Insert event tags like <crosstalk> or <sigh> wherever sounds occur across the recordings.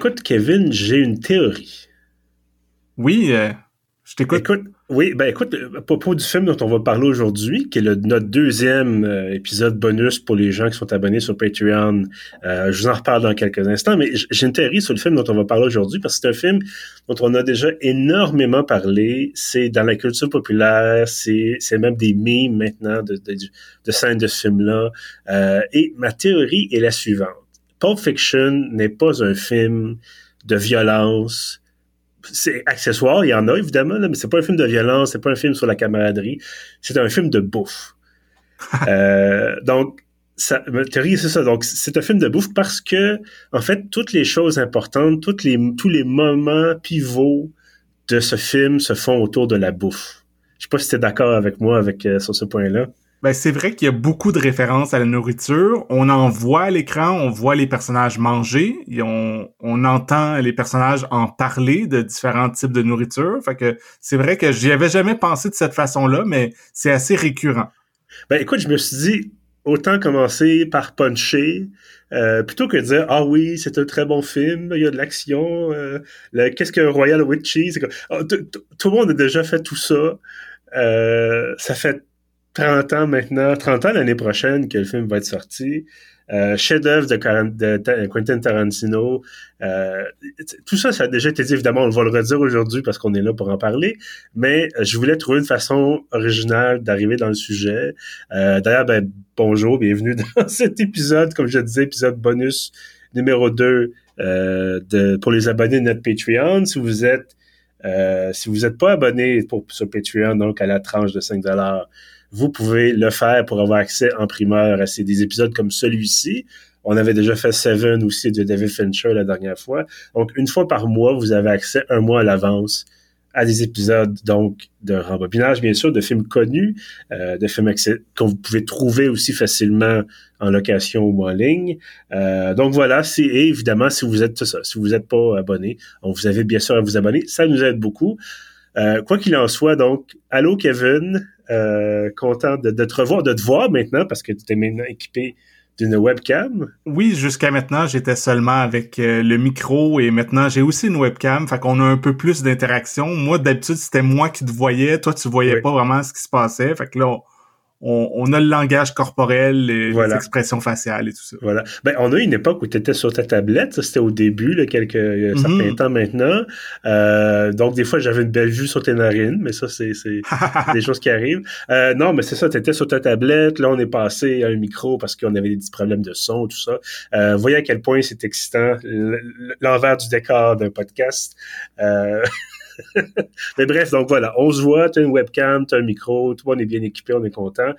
écoute, Kevin, j'ai une théorie. Oui, euh, je t'écoute. Écoute, oui, ben écoute, à propos du film dont on va parler aujourd'hui, qui est le, notre deuxième euh, épisode bonus pour les gens qui sont abonnés sur Patreon, euh, je vous en reparle dans quelques instants, mais j'ai une théorie sur le film dont on va parler aujourd'hui parce que c'est un film dont on a déjà énormément parlé. C'est dans la culture populaire, c'est même des memes maintenant de, de, de scènes de ce film-là. Euh, et ma théorie est la suivante. Pulp Fiction n'est pas un film de violence, c'est accessoire, il y en a évidemment, là, mais c'est pas un film de violence, c'est pas un film sur la camaraderie, c'est un film de bouffe. <laughs> euh, donc, ça, ma théorie, c'est ça. Donc, c'est un film de bouffe parce que, en fait, toutes les choses importantes, toutes les, tous les moments pivots de ce film se font autour de la bouffe. Je sais pas si tu es d'accord avec moi avec, euh, sur ce point-là. Ben, c'est vrai qu'il y a beaucoup de références à la nourriture. On en voit à l'écran, on voit les personnages manger, et on, on entend les personnages en parler de différents types de nourriture. Fait que c'est vrai que j'y avais jamais pensé de cette façon-là, mais c'est assez récurrent. Ben écoute, je me suis dit, autant commencer par puncher, euh, plutôt que de dire ah oui c'est un très bon film il y a de l'action euh, qu'est-ce qu'un royal with cheese oh, tout le monde a déjà fait tout ça euh, ça fait 30 ans maintenant, 30 ans l'année prochaine que le film va être sorti. Euh, chef-d'œuvre de, Quentin Tarantino. Euh, tout ça, ça a déjà été dit, évidemment, on va le redire aujourd'hui parce qu'on est là pour en parler, mais euh, je voulais trouver une façon originale d'arriver dans le sujet. Euh, D'ailleurs, ben, bonjour, bienvenue <laughs> dans cet épisode, comme je disais, épisode bonus numéro 2 euh, de, pour les abonnés de notre Patreon. Si vous êtes euh, si vous n'êtes pas abonné pour, sur Patreon, donc à la tranche de 5 vous pouvez le faire pour avoir accès en primeur à ces, des épisodes comme celui-ci. On avait déjà fait Seven aussi de David Fincher la dernière fois. Donc, une fois par mois, vous avez accès un mois à l'avance à des épisodes donc de rembobinage, bien sûr, de films connus, euh, de films que vous pouvez trouver aussi facilement en location ou en ligne. Euh, donc voilà, c'est évidemment si vous êtes si vous n'êtes pas abonné, on vous avez bien sûr à vous abonner, ça nous aide beaucoup. Euh, quoi qu'il en soit, donc, allô Kevin, euh, content de, te revoir, de te voir maintenant parce que tu es maintenant équipé d'une webcam. Oui, jusqu'à maintenant, j'étais seulement avec euh, le micro et maintenant j'ai aussi une webcam, fait qu'on a un peu plus d'interaction. Moi, d'habitude, c'était moi qui te voyais, toi tu voyais pas vraiment ce qui se passait, fait que là, on, a le langage corporel, les, expressions faciales et tout ça. Voilà. Ben, on a une époque où tu étais sur ta tablette, c'était au début, là, quelques mm certains temps maintenant. Euh, donc, des fois, j'avais une belle vue sur tes narines, mais ça, c'est <laughs> des choses qui arrivent. Euh, non, mais c'est ça, tu étais sur ta tablette, là, on est passé à un micro parce qu'on avait des petits problèmes de son, tout ça. Euh, voyez à quel point c'est excitant, l'envers du décor d'un podcast. Euh, <laughs> <laughs> Mais bref, donc voilà, on se voit, tu as une webcam, tu as un micro, tout le monde est bien équipé, on est content.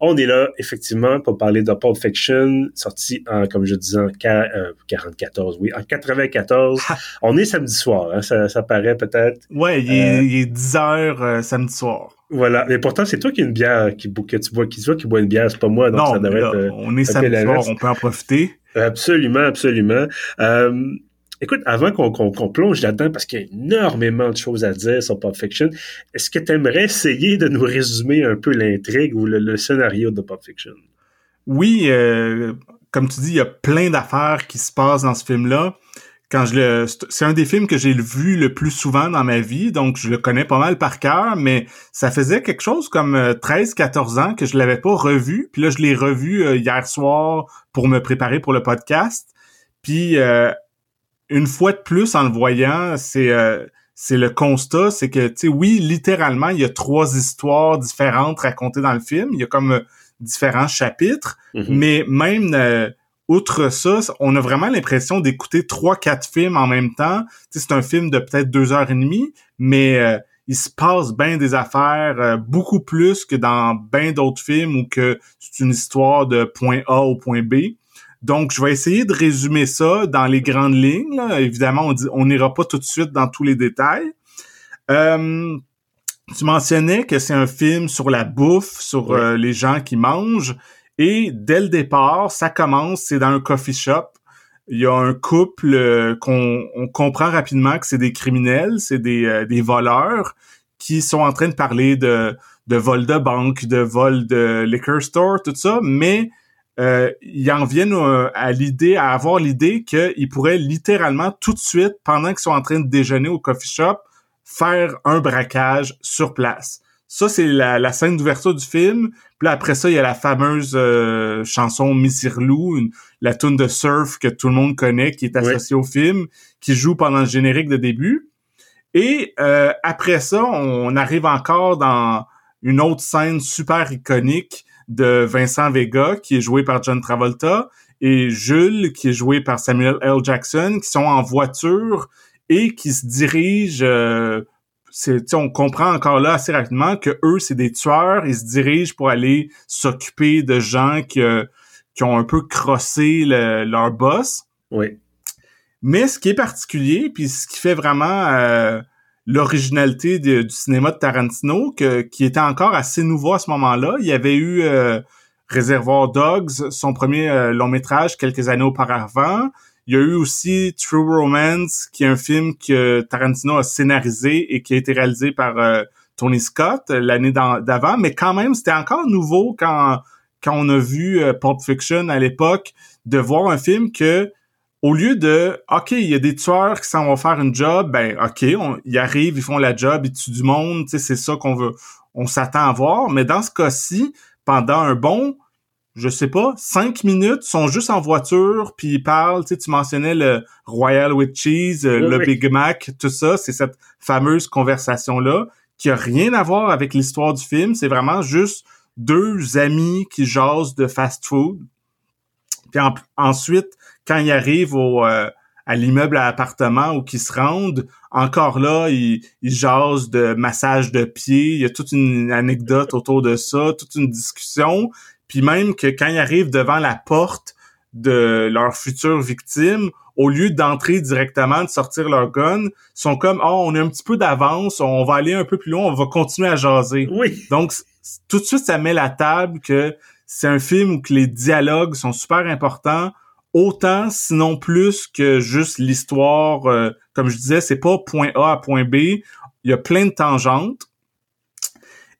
On est là, effectivement, pour parler de Pulp Fiction, sorti en, comme je disais, en 44, euh, oui, en 94. <laughs> on est samedi soir, hein, ça, ça paraît peut-être. Ouais, il est, euh, il est 10 heures euh, samedi soir. Voilà, mais pourtant c'est toi qui as une bière qui que tu bois qui, qui boit une bière, c'est pas moi donc non, ça devrait être on est samedi soir, on peut en profiter. Absolument, absolument. Euh, Écoute, avant qu'on plonge là-dedans, parce qu'il y a énormément de choses à dire sur Pop Fiction, est-ce que tu aimerais essayer de nous résumer un peu l'intrigue ou le, scénario de Pop Fiction? Oui, euh, comme tu dis, il y a plein d'affaires qui se passent dans ce film-là. Quand je le, c'est un des films que j'ai vu le plus souvent dans ma vie, donc je le connais pas mal par cœur, mais ça faisait quelque chose comme 13-14 euh, ans que je l'avais pas revu, puis là je l'ai revu euh, hier soir pour me préparer pour le podcast. Puis une fois de plus, en le voyant, c'est euh, c'est le constat, c'est que, tu sais, oui, littéralement, il y a trois histoires différentes racontées dans le film. Il y a comme euh, différents chapitres, mm-hmm. mais même euh, outre ça, on a vraiment l'impression d'écouter trois, quatre films en même temps. Tu sais, c'est un film de peut-être deux heures et demie, mais il se passe bien des affaires, beaucoup plus que dans bien d'autres films où que c'est une histoire de point A au point B. Donc, je vais essayer de résumer ça dans les grandes lignes. Évidemment, on n'ira pas tout de suite dans tous les détails. Euh, tu mentionnais que c'est un film sur la bouffe, sur euh, les gens qui mangent. Et dès le départ, ça commence, c'est dans un coffee shop. Il y a un couple euh, qu'on on comprend rapidement que c'est des criminels, c'est des, des voleurs qui sont en train de parler de, de vol de banque, de vol de liquor store, tout ça, mais euh, ils en viennent euh, à l'idée, à avoir l'idée qu'ils pourraient littéralement tout de suite, pendant qu'ils sont en train de déjeuner au coffee shop, faire un braquage sur place. Ça, c'est la, scène d'ouverture du film. Puis après ça, il y a la fameuse euh, chanson Missirlou, la tune de surf que tout le monde connaît, qui est associée au film, qui joue pendant le générique de début. Et euh, après ça, on arrive encore dans une autre scène super iconique de Vincent Vega, qui est joué par John Travolta, et Jules, qui est joué par Samuel L. Jackson, qui sont en voiture et qui se dirigent... Euh, on comprend encore là assez rapidement que eux, c'est des tueurs, ils se dirigent pour aller s'occuper de gens qui, euh, qui ont un peu crossé leur boss. Oui. Mais ce qui est particulier, puis ce qui fait vraiment euh, l'originalité du cinéma de Tarantino, que, qui était encore assez nouveau à ce moment-là, il y avait eu euh, Réservoir Dogs, son premier euh, long métrage quelques années auparavant. Il y a eu aussi True Romance, qui est un film que Tarantino a scénarisé et qui a été réalisé par euh, Tony Scott euh, l'année d'avant, mais quand même, c'était encore nouveau quand, quand on a vu Pulp Fiction à l'époque, de voir un film que, au lieu de OK, il y a des tueurs qui s'en vont faire une job, ben OK, ils arrivent, ils font la job, ils tuent du monde, c'est ça qu'on veut, on s'attend à voir. Mais dans ce cas-ci, pendant un bon je sais pas, cinq minutes, sont juste en voiture, puis ils parlent, tu sais, tu mentionnais le Royal with Cheese, euh, le Big Mac, tout ça, c'est cette fameuse conversation-là qui a rien à voir avec l'histoire du film, c'est vraiment juste deux amis qui jasent de fast-food. Puis ensuite, quand ils arrivent au, euh, à l'immeuble à appartement où ils se rendent, encore là, ils, ils jasent de massage de pied, il y a toute une anecdote autour de ça, toute une discussion, puis même que quand ils arrivent devant la porte de leur future victime, au lieu d'entrer directement, de sortir leur gun, sont comme oh on a un petit peu d'avance, on va aller un peu plus loin, on va continuer à jaser. Oui. Donc tout de suite ça met la table que c'est un film où que les dialogues sont super importants, autant sinon plus que juste l'histoire. Euh, comme je disais, c'est pas point A à point B. Il y a plein de tangentes.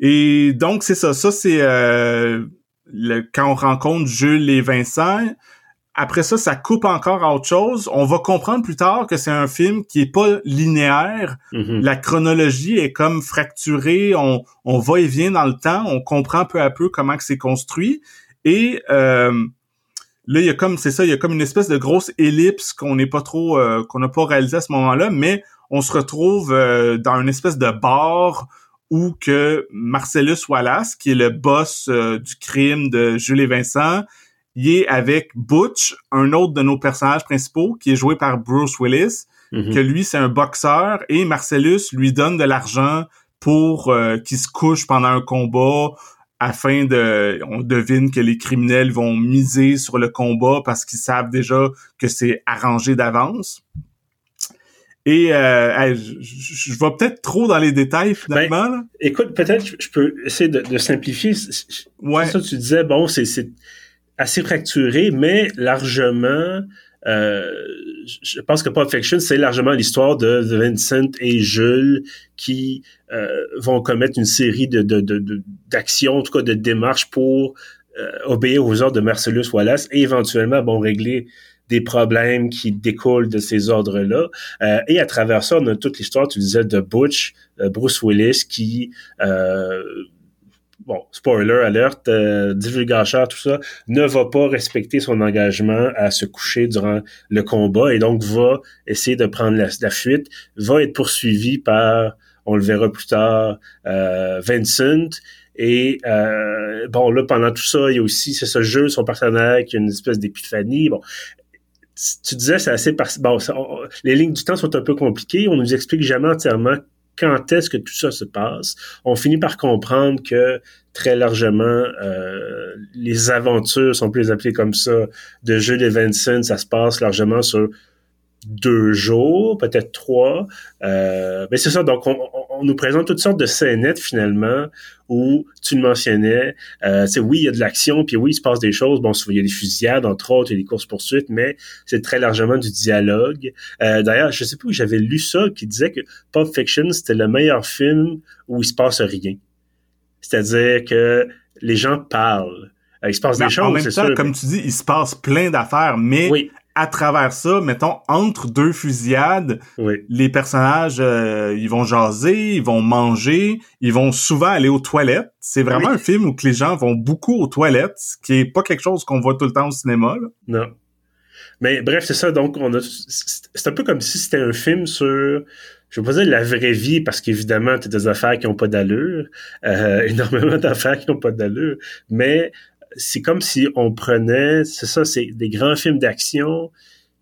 Et donc c'est ça. Ça c'est euh, quand on rencontre Jules et Vincent, après ça, ça coupe encore à autre chose. On va comprendre plus tard que c'est un film qui est pas linéaire. Mm-hmm. La chronologie est comme fracturée. On, on va et vient dans le temps. On comprend peu à peu comment que c'est construit. Et euh, là, il y a comme c'est ça, il y a comme une espèce de grosse ellipse qu'on n'est pas trop, euh, qu'on n'a pas réalisé à ce moment-là, mais on se retrouve euh, dans une espèce de bar où que Marcellus Wallace, qui est le boss euh, du crime de Jules et Vincent, il est avec Butch, un autre de nos personnages principaux, qui est joué par Bruce Willis, mhm. que lui, c'est un boxeur, et Marcellus lui donne de l'argent pour euh, qu'il se couche pendant un combat afin de... On devine que les criminels vont miser sur le combat parce qu'ils savent déjà que c'est arrangé d'avance. Et euh, je, vais peut-être trop dans les détails finalement. Ben, écoute, peut-être je peux essayer de, simplifier. Ouais. Ça, tu disais, bon, c'est assez fracturé, mais largement, euh, je pense que Pulp Fiction, c'est largement l'histoire de Vincent et Jules qui euh, vont commettre une série de d'actions, de, en tout cas de démarches pour euh, obéir aux ordres de Marcellus Wallace et éventuellement, bon, régler des problèmes qui découlent de ces ordres-là. Euh, et à travers ça, on a toute l'histoire, tu disais, de Butch, euh, Bruce Willis, qui, euh, bon, spoiler alerte, euh, divulgateur, tout ça, ne va pas respecter son engagement à se coucher durant le combat et donc va essayer de prendre la, fuite, va être poursuivi par, on le verra plus tard, Vincent, et bon, là, pendant tout ça, il y a aussi, c'est ce jeu, son partenaire qui a une espèce d'épiphanie. Bon, tu disais, c'est assez... Bon, les lignes du temps sont un peu compliquées. On nous explique jamais entièrement quand est-ce que tout ça se passe? On finit par comprendre que très largement, euh, les aventures, si on peut les appeler comme ça, de et Vincent, ça se passe largement sur deux jours, peut-être trois. Euh, mais c'est ça, donc on, on, nous présente toutes sortes de scénettes finalement où tu le mentionnais, euh, oui, il y a de l'action, puis oui, il se passe des choses. Bon, il y a des fusillades, entre autres, il y a des courses-poursuites, mais c'est très largement du dialogue. Euh, D'ailleurs, je sais pas où j'avais lu ça, qui disait que Pulp Fiction, c'était le meilleur film où il se passe rien. C'est-à-dire que les gens parlent. il se passe des choses, En même c'est temps, sûr. comme tu dis, il se passe plein d'affaires, mais Oui, à travers ça, mettons, entre deux fusillades, oui. les personnages, euh, ils vont jaser, ils vont manger, ils vont souvent aller aux toilettes. C'est vraiment Oui. un film où que les gens vont beaucoup aux toilettes, ce qui est pas quelque chose qu'on voit tout le temps au cinéma. là. Non. Mais bref, c'est ça. Donc, on a. C'est un peu comme si c'était un film sur. Je vais pas dire la vraie vie, parce qu'évidemment, t'as des affaires qui ont pas d'allure. euh, <laughs> énormément d'affaires qui ont pas d'allure. Mais c'est comme si on prenait. C'est ça, c'est des grands films d'action,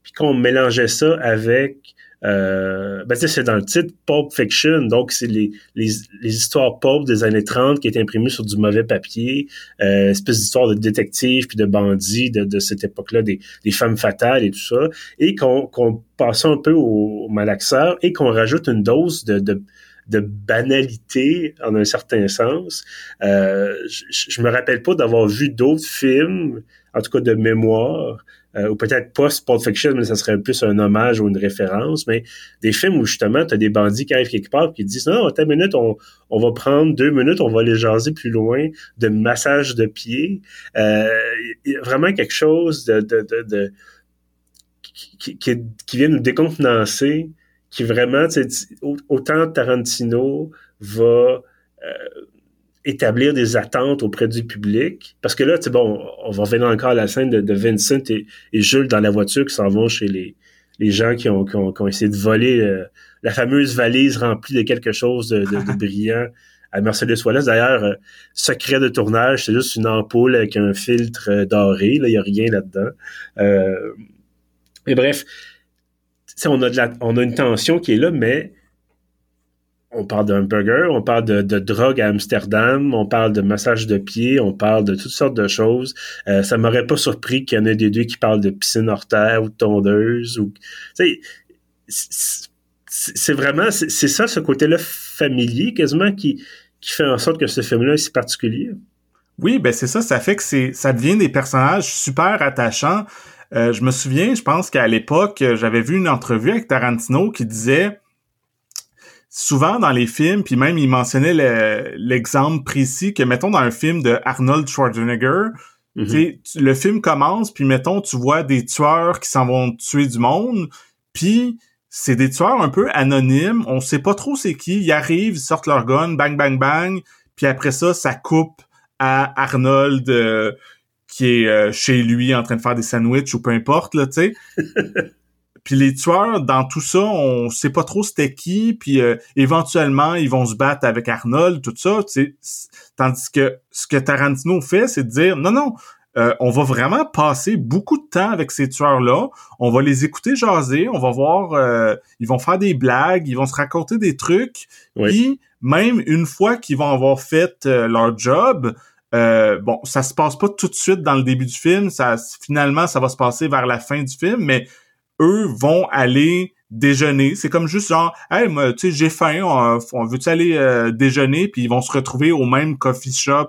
puis qu'on mélangeait ça avec. Euh, ben, c'est dans le titre Pulp Fiction, donc c'est les, les, les histoires pulp des années 30 qui étaient imprimées sur du mauvais papier, euh, espèce d'histoire de détective puis de bandits de, de cette époque-là, des, des femmes fatales et tout ça, et qu'on qu'on passe un peu au, au malaxeur et qu'on rajoute une dose de, de, de banalité en un certain sens. Euh, je, me rappelle pas d'avoir vu d'autres films, en tout cas de mémoire, euh, ou peut-être post-Pulp Fiction, mais ça serait plus un hommage ou une référence, mais des films où justement tu as des bandits qui arrivent quelque part et qui disent non, attends une minute, on, on va prendre deux minutes, on va les jaser plus loin de massage de pied. Euh, vraiment quelque chose de, de, de, de qui, qui, qui vient nous décontenancer, qui vraiment, tu sais, autant Tarantino va euh, établir des attentes auprès du public. Parce que là, tu sais, bon, on va revenir encore à la scène de, de Vincent et, et, Jules dans la voiture qui s'en vont chez les, les gens qui ont, qui ont, qui ont essayé de voler euh, la fameuse valise remplie de quelque chose de, de, de <laughs> brillant à Mercedes Wallace. D'ailleurs, euh, secret de tournage, c'est juste une ampoule avec un filtre euh, doré. Il n'y a rien là-dedans. Euh, et bref, on a, une tension qui est là, mais on parle d'un burger, on parle de, de, drogue à Amsterdam, on parle de massage de pied, on parle de toutes sortes de choses. Euh, ça m'aurait pas surpris qu'il y en ait des deux qui parlent de piscine hors terre ou de tondeuse. Ou, c'est vraiment, c'est ça, ce côté-là familier quasiment qui, qui fait en sorte que ce film-là est si particulier. Oui, ben c'est ça, ça fait que c'est, ça devient des personnages super attachants. Euh, je me souviens, je pense qu'à l'époque, j'avais vu une entrevue avec Tarantino qui disait souvent dans les films, puis même il mentionnait l'exemple le, précis que, mettons, dans un film de Arnold Schwarzenegger, mm -hmm. le film commence, puis mettons, tu vois des tueurs qui s'en vont tuer du monde, puis c'est des tueurs un peu anonymes, on sait pas trop c'est qui, ils arrivent, ils sortent leur gun, bang, bang, bang, puis après ça, ça coupe à Arnold euh, qui est euh, chez lui en train de faire des sandwichs ou peu importe, là, tu sais. <laughs> Puis les tueurs, dans tout ça, on sait pas trop c'était qui, puis euh, éventuellement, ils vont se battre avec Arnold, tout ça, tu sais. Tandis que ce que Tarantino fait, c'est de dire, non, non, euh, on va vraiment passer beaucoup de temps avec ces tueurs-là, on va les écouter jaser, on va voir, euh, ils vont faire des blagues, ils vont se raconter des trucs, oui. puis même une fois qu'ils vont avoir fait euh, leur job, euh, bon, ça se passe pas tout de suite dans le début du film, ça finalement ça va se passer vers la fin du film, mais eux vont aller déjeuner. C'est comme juste genre, hey, moi, tu sais, j'ai faim, on, on veut-tu aller euh, déjeuner? Puis ils vont se retrouver au même coffee shop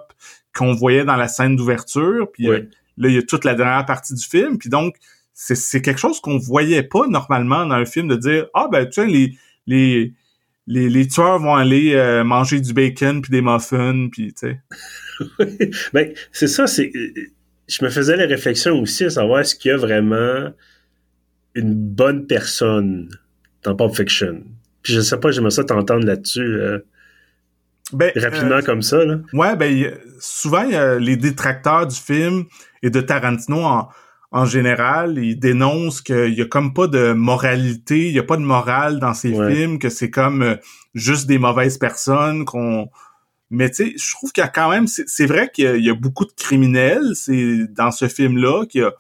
qu'on voyait dans la scène d'ouverture. Puis oui. euh, là, il y a toute la dernière partie du film. Puis donc, c'est quelque chose qu'on voyait pas normalement dans un film de dire, ah ben, tu sais, les, les, les, les tueurs vont aller euh, manger du bacon puis des muffins, puis tu sais. <laughs> ben, c'est ça, c'est... Je me faisais la réflexion aussi à savoir est-ce qu'il y a vraiment une bonne personne dans Pulp Fiction. Puis je sais pas, j'aimerais ça t'entendre là-dessus euh, ben, rapidement euh, comme ça. Là. Ouais, ben souvent les détracteurs du film et de Tarantino en, en général, ils dénoncent qu'il y a comme pas de moralité, il y a pas de morale dans ces ouais. films, que c'est comme euh, juste des mauvaises personnes qu'on mais tu sais, je trouve qu'il y a quand même c'est vrai qu'il y, y, a beaucoup de criminels, c'est dans ce film là qu'il y a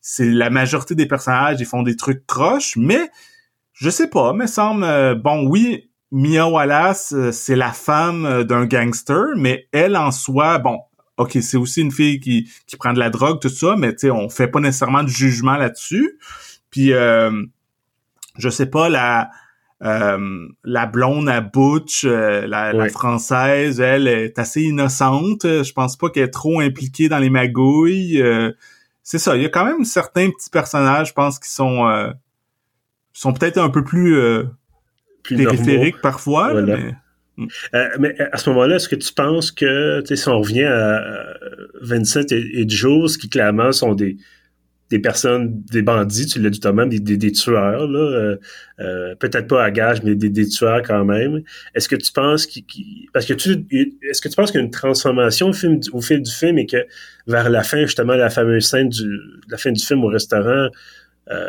c'est la majorité des personnages, ils font des trucs croches, mais je sais pas, me semble euh, bon oui, Mia Wallace, euh, c'est la femme d'un gangster, mais elle en soi, bon, OK, c'est aussi une fille qui qui prend de la drogue tout ça, mais tu sais on fait pas nécessairement de jugement là-dessus. Puis euh, je sais pas la euh, la blonde à Butch, euh, la, la, française, elle est assez innocente. Je pense pas qu'elle est trop impliquée dans les magouilles. Euh, c'est ça. Il y a quand même certains petits personnages, je pense, qui sont euh, sont peut-être un peu plus, euh, plus périphériques parfois. Voilà. Mais... Mm. Euh, mais à ce moment-là, est-ce que tu penses que, si on revient à Vincent et, et Jules, qui clairement sont des, des personnes, des bandits, tu l'as dit toi-même, des, des, tueurs, là, euh, euh, peut-être pas à gage, mais des, des tueurs quand même. Est-ce que tu penses qu'il, parce que tu, est-ce que tu penses qu'il y a une transformation au, au fil du film et que vers la fin, justement, la fameuse scène du, la fin du film au restaurant, euh,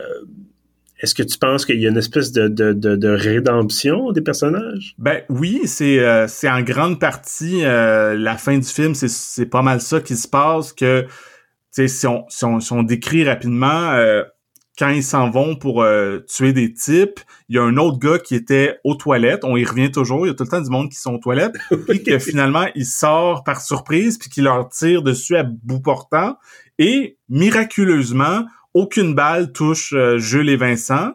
est-ce que tu penses qu'il y a une espèce de, de, de, rédemption des personnages? Ben oui, c'est c'est en grande partie la fin du film, c'est c'est pas mal ça qui se passe que si on, si, on, si on décrit rapidement, euh, quand ils s'en vont pour euh, tuer des types, il y a un autre gars qui était aux toilettes. On y revient toujours. Il y a tout le temps du monde qui sont aux toilettes. <laughs> puis que finalement, il sort par surprise puis qu'il leur tire dessus à bout portant. Et miraculeusement, aucune balle touche euh, Jules et Vincent.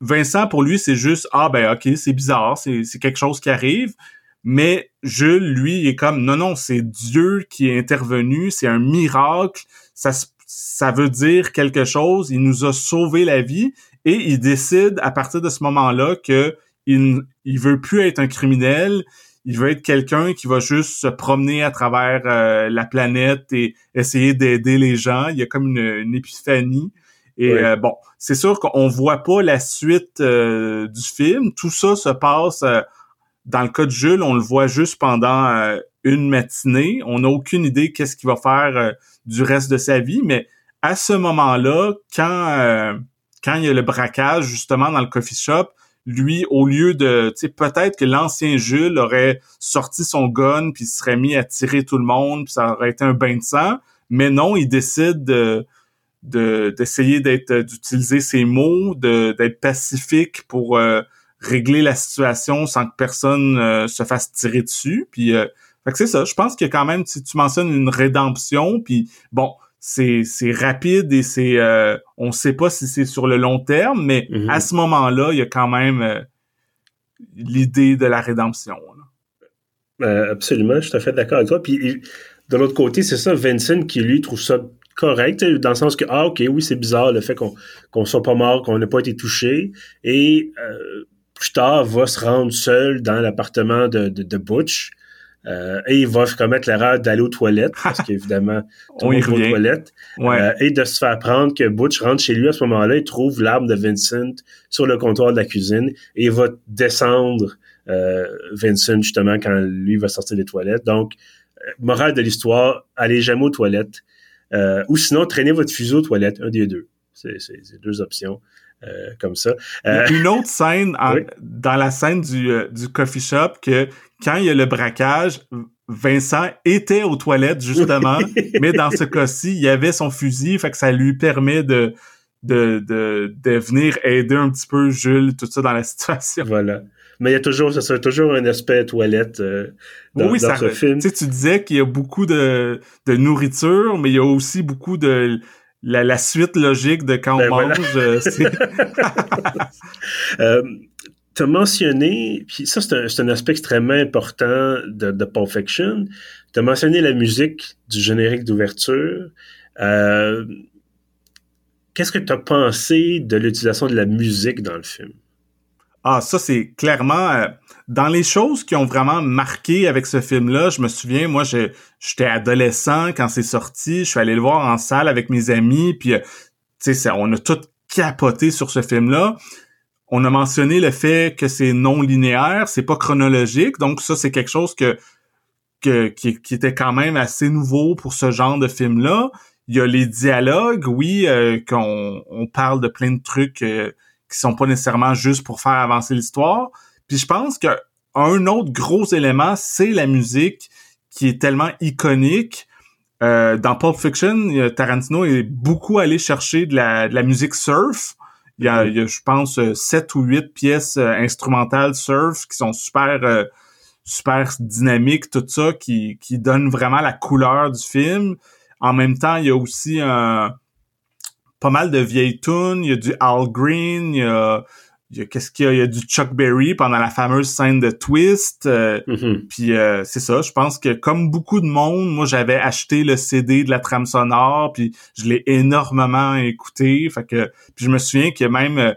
Vincent, pour lui, c'est juste, ah ben ok, c'est bizarre, c'est quelque chose qui arrive. Mais Jules, lui, est comme, non, non, c'est Dieu qui est intervenu, c'est un miracle, ça, ça veut dire quelque chose, il nous a sauvé la vie, et il décide à partir de ce moment-là que il, il veut plus être un criminel, il veut être quelqu'un qui va juste se promener à travers euh, la planète et essayer d'aider les gens. Il y a comme une, épiphanie. Et euh, bon, c'est sûr qu'on voit pas la suite euh, du film. Tout ça se passe dans le cas de Jules, on le voit juste pendant euh, une matinée. On n'a aucune idée qu'est-ce qu'il va faire euh, du reste de sa vie, mais à ce moment-là, quand euh, quand il y a le braquage justement dans le coffee shop, lui, au lieu de, tu sais, peut-être que l'ancien Jules aurait sorti son gun puis serait mis à tirer tout le monde puis ça aurait été un bain de sang, mais non, il décide de d'essayer d'être d'utiliser ses mots, d'être pacifique pour régler la situation sans que personne euh, se fasse tirer dessus. Puis, euh, fait que c'est ça. Je pense a quand même, si tu mentionnes une rédemption, puis bon, c'est c'est rapide et c'est, euh, on sait pas si c'est sur le long terme, mais mm-hmm. à ce moment-là, il y a quand même euh, l'idée de la rédemption. absolument, je suis tout à fait d'accord avec toi. Puis de l'autre côté, c'est ça, Vincent qui lui trouve ça correct, dans le sens que, ah, ok, oui, c'est bizarre le fait qu'on qu'on soit pas mort, qu'on n'ait pas été touché. Et euh, plus tard, va se rendre seul dans l'appartement de, de, Butch. Euh, et il va commettre l'erreur d'aller aux toilettes, parce <laughs> qu'évidemment, le monde aux toilettes. Euh, et de se faire prendre que Butch rentre chez lui à ce moment-là, il trouve l'arme de Vincent sur le comptoir de la cuisine et il va descendre euh, Vincent justement quand lui va sortir des toilettes. Donc, morale de l'histoire, allez jamais aux toilettes. ou sinon, traînez votre fuseau aux toilettes, un des deux. C'est deux options. Euh, comme ça. Euh, une autre scène dans la scène du, euh, du coffee shop que quand il y a le braquage, Vincent était aux toilettes justement, <laughs> mais dans ce cas-ci, il y avait son fusil, fait que ça lui permet de de, de, de venir aider un petit peu Jules, tout ça dans la <laughs> situation. Voilà. Mais il y a toujours, ça serait toujours un aspect toilette dans, oui, ce film. Tu tu disais qu'il y a beaucoup de, de nourriture, mais il y a aussi beaucoup de la, suite logique de quand on ben mange. Euh, <laughs> euh, tu as mentionné, puis ça c'est un, aspect extrêmement important de, de Pulp Fiction, tu as mentionné la musique du générique d'ouverture. Euh, qu'est-ce que tu as pensé de l'utilisation de la musique dans le film? Ah, ça c'est clairement dans les choses qui ont vraiment marqué avec ce film-là, je me souviens, moi, j'étais adolescent quand c'est sorti, je suis allé le voir en salle avec mes amis, puis, euh, tu sais, on a tout capoté sur ce film-là. On a mentionné le fait que c'est non linéaire, c'est pas chronologique, donc ça, c'est quelque chose que, que qui, était quand même assez nouveau pour ce genre de film-là. Il y a les dialogues, oui, euh, qu'on on parle de plein de trucs euh, qui sont pas nécessairement juste pour faire avancer l'histoire, puis je pense que un autre gros élément, c'est la musique qui est tellement iconique. Euh, dans Pulp Fiction, Tarantino est beaucoup allé chercher de la, de la musique surf. Il y, a, il y a, je pense, sept ou huit pièces euh, instrumentales surf qui sont super euh, super dynamiques, tout ça, qui, qui donne vraiment la couleur du film. En même temps, il y a aussi un, pas mal de vieilles tunes. Il y a du Al Green, il y a qu'est-ce qu'il y a? Il y a du Chuck Berry pendant la fameuse scène de Twist euh, mm-hmm. puis euh, c'est ça je pense que comme beaucoup de monde moi j'avais acheté le CD de la trame sonore puis je l'ai énormément écouté fait que puis je me souviens que même euh,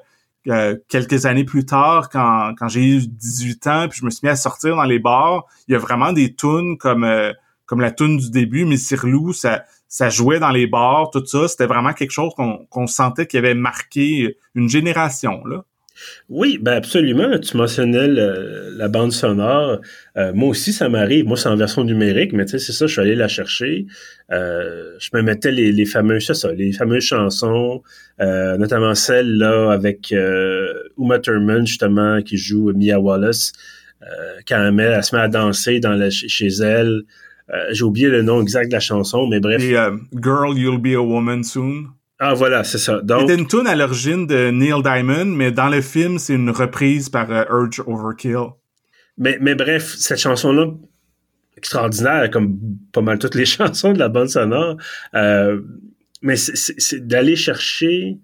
euh, quelques années plus tard, quand, quand j'ai eu 18 ans, puis je me suis mis à sortir dans les bars, il y a vraiment des tunes comme euh, comme la tune du début, Missir Lou, ça ça jouait dans les bars, tout ça. C'était vraiment quelque chose qu'on qu'on sentait qui avait marqué une génération là. Oui, ben absolument. Tu mentionnais la bande sonore. Euh, moi aussi, ça m'arrive. Moi, c'est en version numérique, mais tu sais, c'est ça, je suis allé la chercher. Euh, je me mettais les, fameuses, chansons, euh, notamment celle là avec Uma Thurman, justement, qui joue Mia Wallace. quand elle, se met à danser chez elle. J'ai oublié le nom exact de la chanson, mais bref. Girl, You'll Be a Woman Soon. Ah voilà, c'est ça. Donc... C'était une tune à l'origine de Neil Diamond, mais dans le film, c'est une reprise par uh, Urge Overkill. Mais, mais bref, cette chanson-là, extraordinaire, comme pas mal toutes les <laughs> chansons de la bande sonore. Euh, mais c'est d'aller chercher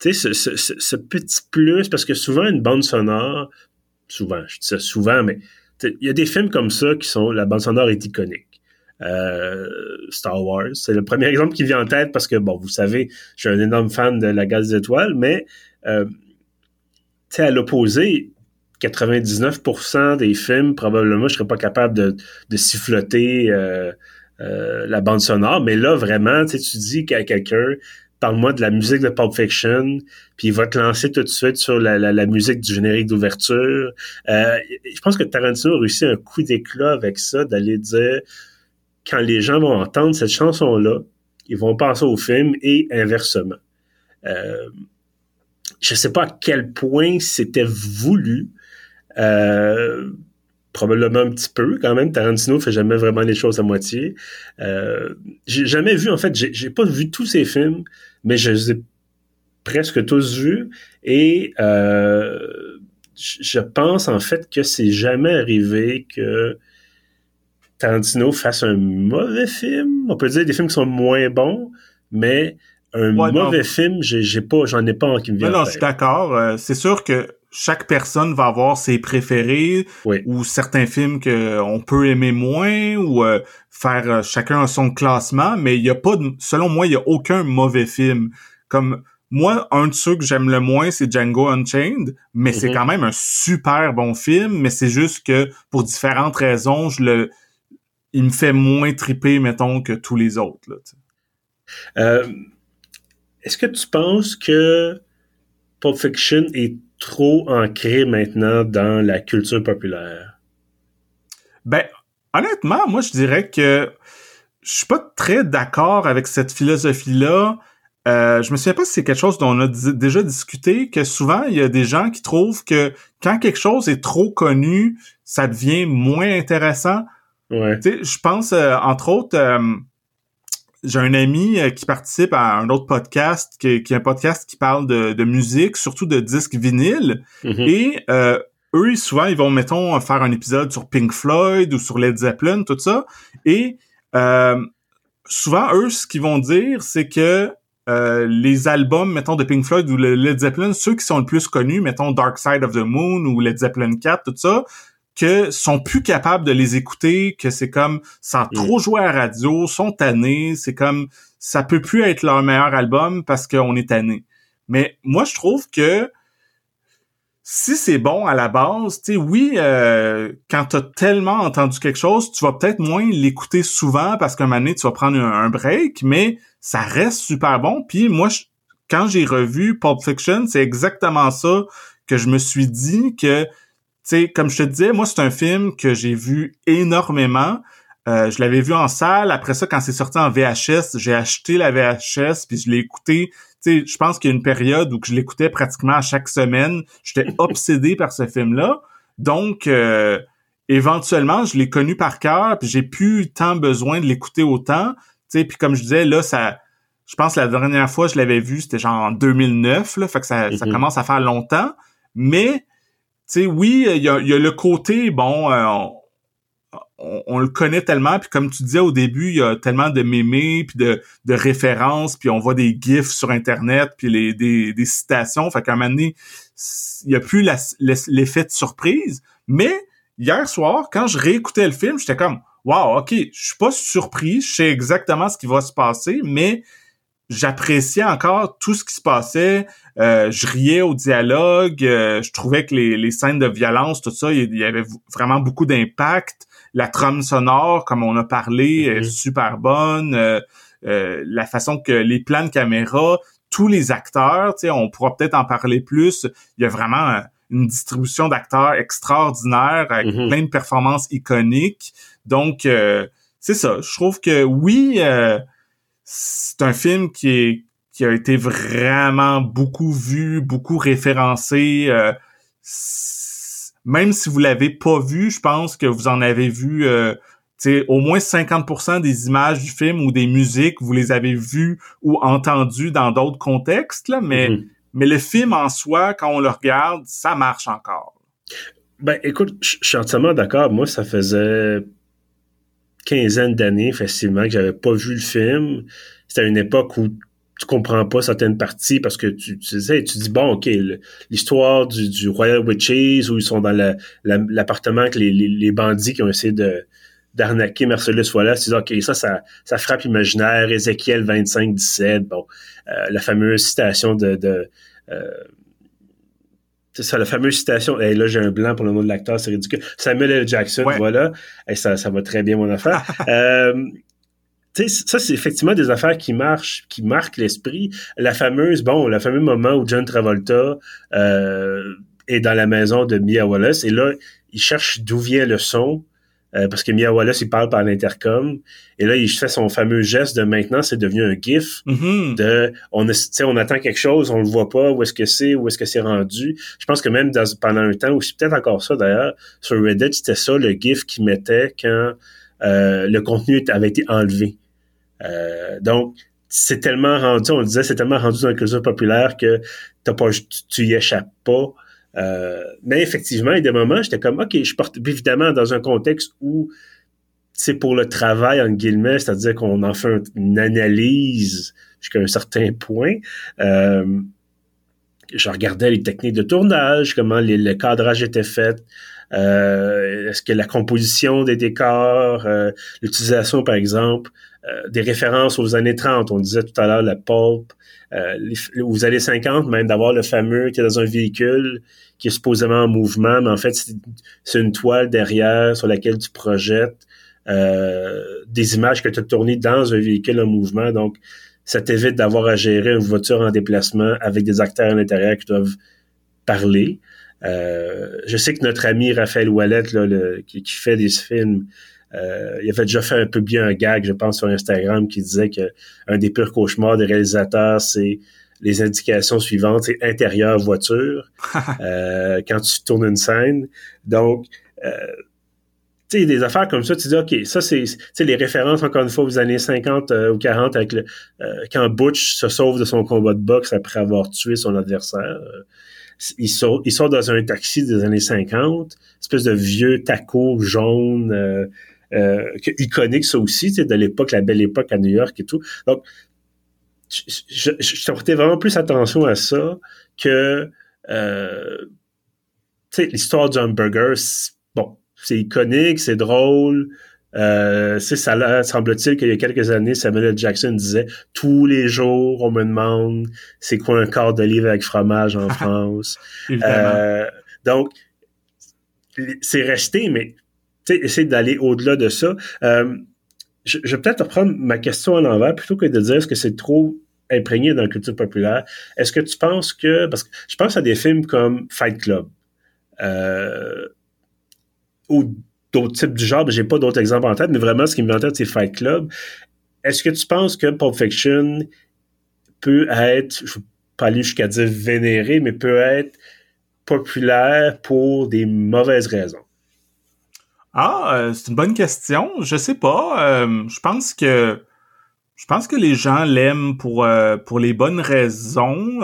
tu sais, ce, ce, ce, petit plus, parce que souvent, une bande sonore, souvent, je dis ça souvent, mais il y a des films comme ça qui sont, la bande sonore est iconique. Euh, Star Wars. C'est le premier exemple qui vient en tête parce que, bon, vous savez, je suis un énorme fan de la gaz des étoiles, mais euh, à l'opposé, 99% des films, probablement, je serais pas capable de, de siffloter euh, euh, la bande sonore, mais là, vraiment, tu dis qu'à quelqu'un, parle-moi de la musique de Pulp Fiction, puis il va te lancer tout de suite sur la, la, musique du générique d'ouverture. Je pense que Tarantino a réussi un coup d'éclat avec ça, d'aller dire quand les gens vont entendre cette chanson-là, ils vont penser au film et inversement. Euh, je ne sais pas à quel point c'était voulu. Euh, probablement un petit peu quand même. Tarantino fait jamais vraiment les choses à moitié. Euh, j'ai jamais vu, en fait, j'ai pas vu tous ces films, mais je les ai presque tous vus. Et je pense en fait que c'est jamais arrivé que Tarantino fasse un mauvais film. On peut dire des films qui sont moins bons, mais un mauvais film, j'ai pas, j'en ai pas en qui me vient. Non, non, je suis d'accord. Euh, c'est sûr que chaque personne va avoir ses préférés ou certains films qu'on peut aimer moins ou euh, faire euh, chacun son classement, mais il y a pas de, selon moi, il y a aucun mauvais film. Comme moi, un de ceux que j'aime le moins, c'est Django Unchained, mais c'est mm-hmm. quand même un super bon film, mais c'est juste que pour différentes raisons, je le il me fait moins triper, mettons, que tous les autres. Euh, Est-ce que tu penses que Pulp Fiction est trop ancré maintenant dans la culture populaire? Ben, honnêtement, moi, je dirais que je suis pas très d'accord avec cette philosophie-là. Euh, je me souviens pas si c'est quelque chose dont on a déjà discuté, que souvent, il y a des gens qui trouvent que quand quelque chose est trop connu, ça devient moins intéressant. Ouais. Je pense, euh, entre autres, euh, j'ai un ami euh, qui participe à un autre podcast, qui, est un podcast qui parle de, musique, surtout de disques vinyles. Mm-hmm. Et eux, souvent, ils vont, mettons, faire un épisode sur Pink Floyd ou sur Led Zeppelin, tout ça. Et souvent, eux, ce qu'ils vont dire, c'est que les albums, mettons, de Pink Floyd ou le Led Zeppelin, ceux qui sont le plus connus, mettons Dark Side of the Moon ou Led Zeppelin 4, tout ça, que sont plus capables de les écouter, que c'est comme sans mm. trop jouer à la radio, sont tannés, c'est comme ça peut plus être leur meilleur album parce qu'on est tanné. Mais moi je trouve que si c'est bon à la base, tu sais, oui, euh, quand t'as tellement entendu quelque chose, tu vas peut-être moins l'écouter souvent parce qu'un moment donné, tu vas prendre un, break, mais ça reste super bon. Puis moi, quand j'ai revu Pulp Fiction, c'est exactement ça que je me suis dit que sais, comme je te disais, moi, c'est un film que j'ai vu énormément. Euh, je l'avais vu en salle. Après ça, quand c'est sorti en VHS, j'ai acheté la VHS puis je l'ai écouté. Tu sais, je pense qu'il y a une période où je l'écoutais pratiquement à chaque semaine. J'étais <laughs> obsédé par ce film-là. Donc, euh, éventuellement, je l'ai connu par cœur puis j'ai plus tant besoin de l'écouter autant. Tu sais, puis comme je disais, là, ça... Je pense que la dernière fois que je l'avais vu, c'était genre en 2009, là, fait que ça, ça mm-hmm. commence à faire longtemps. Mais sais, oui, il y a, le côté, bon, euh, on, le connaît tellement, puis comme tu disais au début, il y a tellement de mémés, puis de, de références, puis on voit des gifs sur Internet, puis les, des, des citations. Fait qu'à un moment donné, il n'y a plus l'effet de surprise. Mais hier soir, quand je réécoutais le film, j'étais comme Wow, ok, je suis pas surpris, je sais exactement ce qui va se passer, mais j'appréciais encore tout ce qui se passait. Euh, je riais au dialogue. Euh, je trouvais que les, les, scènes de violence, tout ça, il y avait vraiment beaucoup d'impact. La trame sonore, comme on a parlé, est mm-hmm. super bonne. Euh, la façon que les plans de caméra, tous les acteurs, on pourra peut-être en parler plus. Il y a vraiment une distribution d'acteurs extraordinaire avec mm-hmm. plein de performances iconiques. Donc, c'est ça. Je trouve que oui, c'est un film qui est qui a été vraiment beaucoup vu, beaucoup référencé. Euh, même si vous l'avez pas vu, je pense que vous en avez vu euh, au moins 50% des images du film ou des musiques, vous les avez vues ou entendues dans d'autres contextes, là, mais, mm-hmm. mais le film en soi, quand on le regarde, ça marche encore. Ben, écoute, je suis entièrement d'accord. Moi, ça faisait quinzaine d'années, facilement, que j'avais pas vu le film. C'était une époque où tu comprends pas certaines parties parce que tu, tu sais, tu dis bon, ok, l'histoire du, du, Royal Witches où ils sont dans l'appartement avec les, les, bandits qui ont essayé de d'arnaquer Marcellus Wallace, tu dis ok, ça, ça, ça frappe imaginaire, Ézéchiel 25, 17, bon, euh, la fameuse citation de, de euh, c'est ça, la fameuse citation. Et là, j'ai un blanc pour le nom de l'acteur, c'est ridicule. Samuel L. Jackson, voilà. Et ça, ça va très bien, mon affaire. <laughs> euh, ça, c'est effectivement des affaires qui marchent, qui marquent l'esprit. La fameuse, bon, le fameux moment où John Travolta euh, est dans la maison de Mia Wallace et là, il cherche d'où vient le son. Euh, parce que Mia Wallace, il parle par l'intercom. Et là, il fait son fameux geste de maintenant, c'est devenu un gif mm-hmm. de on, on attend quelque chose, on le voit pas, où est-ce que c'est, où est-ce que c'est rendu. Je pense que même dans, pendant un temps, ou c'est peut-être encore ça d'ailleurs, sur Reddit, c'était ça le gif qu'il mettait quand euh, le contenu avait été enlevé. Euh, donc, c'est tellement rendu, on disait, c'est tellement rendu dans la culture populaire que t'as pas, tu, y échappes pas. Euh, mais effectivement, il y a des moments, j'étais comme, OK, je porte, évidemment, dans un contexte où c'est pour le travail, en guillemets, c'est-à-dire qu'on en fait une analyse jusqu'à un certain point. Euh, je regardais les techniques de tournage, comment le cadrage était fait, est-ce que la composition des décors, l'utilisation, par exemple, euh, des références aux années 30. On disait tout à l'heure la pulp, euh, aux années 50, même d'avoir le fameux qui est dans un véhicule qui est supposément en mouvement, mais en fait, c'est une toile derrière sur laquelle tu projettes euh, des images que tu as tournées dans un véhicule en mouvement. Donc, ça t'évite d'avoir à gérer une voiture en déplacement avec des acteurs à l'intérieur qui doivent parler. Euh, je sais que notre ami Raphaël Wallet, là, qui, qui, fait des films, euh, il avait déjà fait un peu bien un gag, je pense, sur Instagram qui disait que un des pires cauchemars des réalisateurs, c'est les indications suivantes, c'est intérieur voiture <laughs> euh, quand tu tournes une scène. Donc, euh, tu sais, des affaires comme ça, tu dis, OK, ça, c'est les références, encore une fois, aux années 50 ou 40, avec le, quand Butch se sauve de son combat de boxe après avoir tué son adversaire. il, sort, il sort dans un taxi des années 50, espèce de vieux taco jaune euh, iconique ça aussi, de l'époque, la belle époque à New York et tout. Donc, je, je, portais vraiment plus attention à ça que euh, l'histoire du hamburger. Bon, c'est iconique, c'est drôle. Euh, ça semble-t-il qu'il y a quelques années, Samuel L. Jackson disait tous les jours on me demande c'est quoi un quart de livre avec fromage en <laughs> France? euh, donc c'est resté, mais essayer d'aller au-delà de ça. Euh, je, vais peut-être reprendre ma question à l'envers plutôt que de dire ce que c'est trop imprégné dans la culture populaire. Est-ce que tu penses que parce que je pense à des films comme Fight Club euh, ou d'autres types du genre, j'ai pas d'autres exemples en tête, mais vraiment ce qui me vient en tête c'est Fight Club. Est-ce que tu penses que Pulp Fiction peut être, je ne vais pas aller jusqu'à dire vénéré, mais peut être populaire pour des mauvaises raisons? Ah, euh, c'est une bonne question. Je sais pas. Euh, je pense que je pense que les gens l'aiment pour euh, pour les bonnes raisons.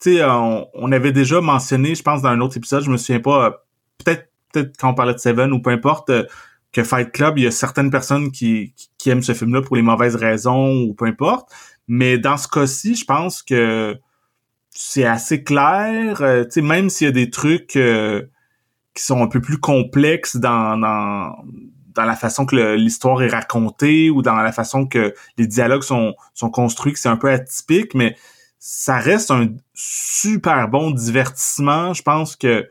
tu sais, on, avait déjà mentionné, je pense dans un autre épisode, je me souviens pas, peut-être peut-être quand on parlait de Seven ou peu importe, que Fight Club, il y a certaines personnes qui, qui, aiment ce film-là pour les mauvaises raisons ou peu importe. Mais dans ce cas-ci, je pense que c'est assez clair. tu sais, même s'il y a des trucs qui sont un peu plus complexes dans, dans, dans la façon que l'histoire est racontée ou dans la façon que les dialogues sont, sont construits, que c'est un peu atypique, mais ça reste un super bon divertissement. Je pense que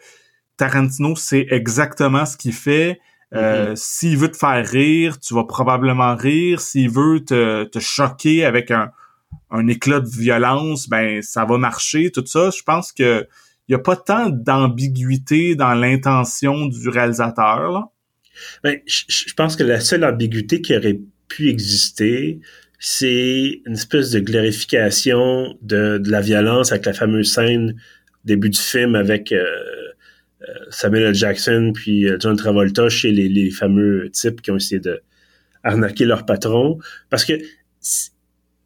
Tarantino sait exactement ce qu'il fait. Euh, mm-hmm. S'il veut te faire rire, tu vas probablement rire. S'il veut te, te choquer avec un, un éclat de violence, ben ça va marcher. Tout ça, je pense que il y a pas tant d'ambiguïté dans l'intention du réalisateur. Là? Ben, je pense que la seule ambiguïté qui aurait pu exister, c'est une espèce de glorification de, de, la violence avec la fameuse scène début du film avec euh, euh, Samuel L. Jackson puis euh, John Travolta chez les, les, fameux types qui ont essayé de arnaquer leur patron. Parce que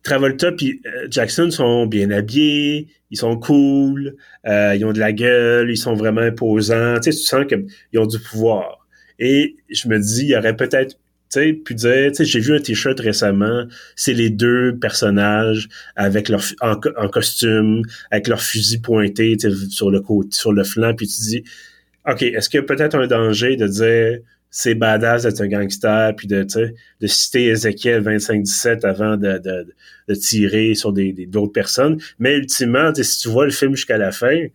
Travolta puis Jackson sont bien habillés, ils sont cool, ils ont de la gueule, ils sont vraiment imposants. Tu sais, tu sens qu'ils ont du pouvoir. Et je me dis, il y aurait peut-être sais, puis dire, tu j'ai vu un t-shirt récemment, c'est les deux personnages avec leur en, costume, avec leur fusil pointé sur le côté, sur le flanc, puis tu dis, ok, est-ce qu'il y a peut-être un danger de dire c'est badass d'être un gangster, puis de, de citer Ezekiel 25-17 avant de, de, de, tirer sur des d'autres personnes. Mais ultimement, si tu vois le film jusqu'à la fin,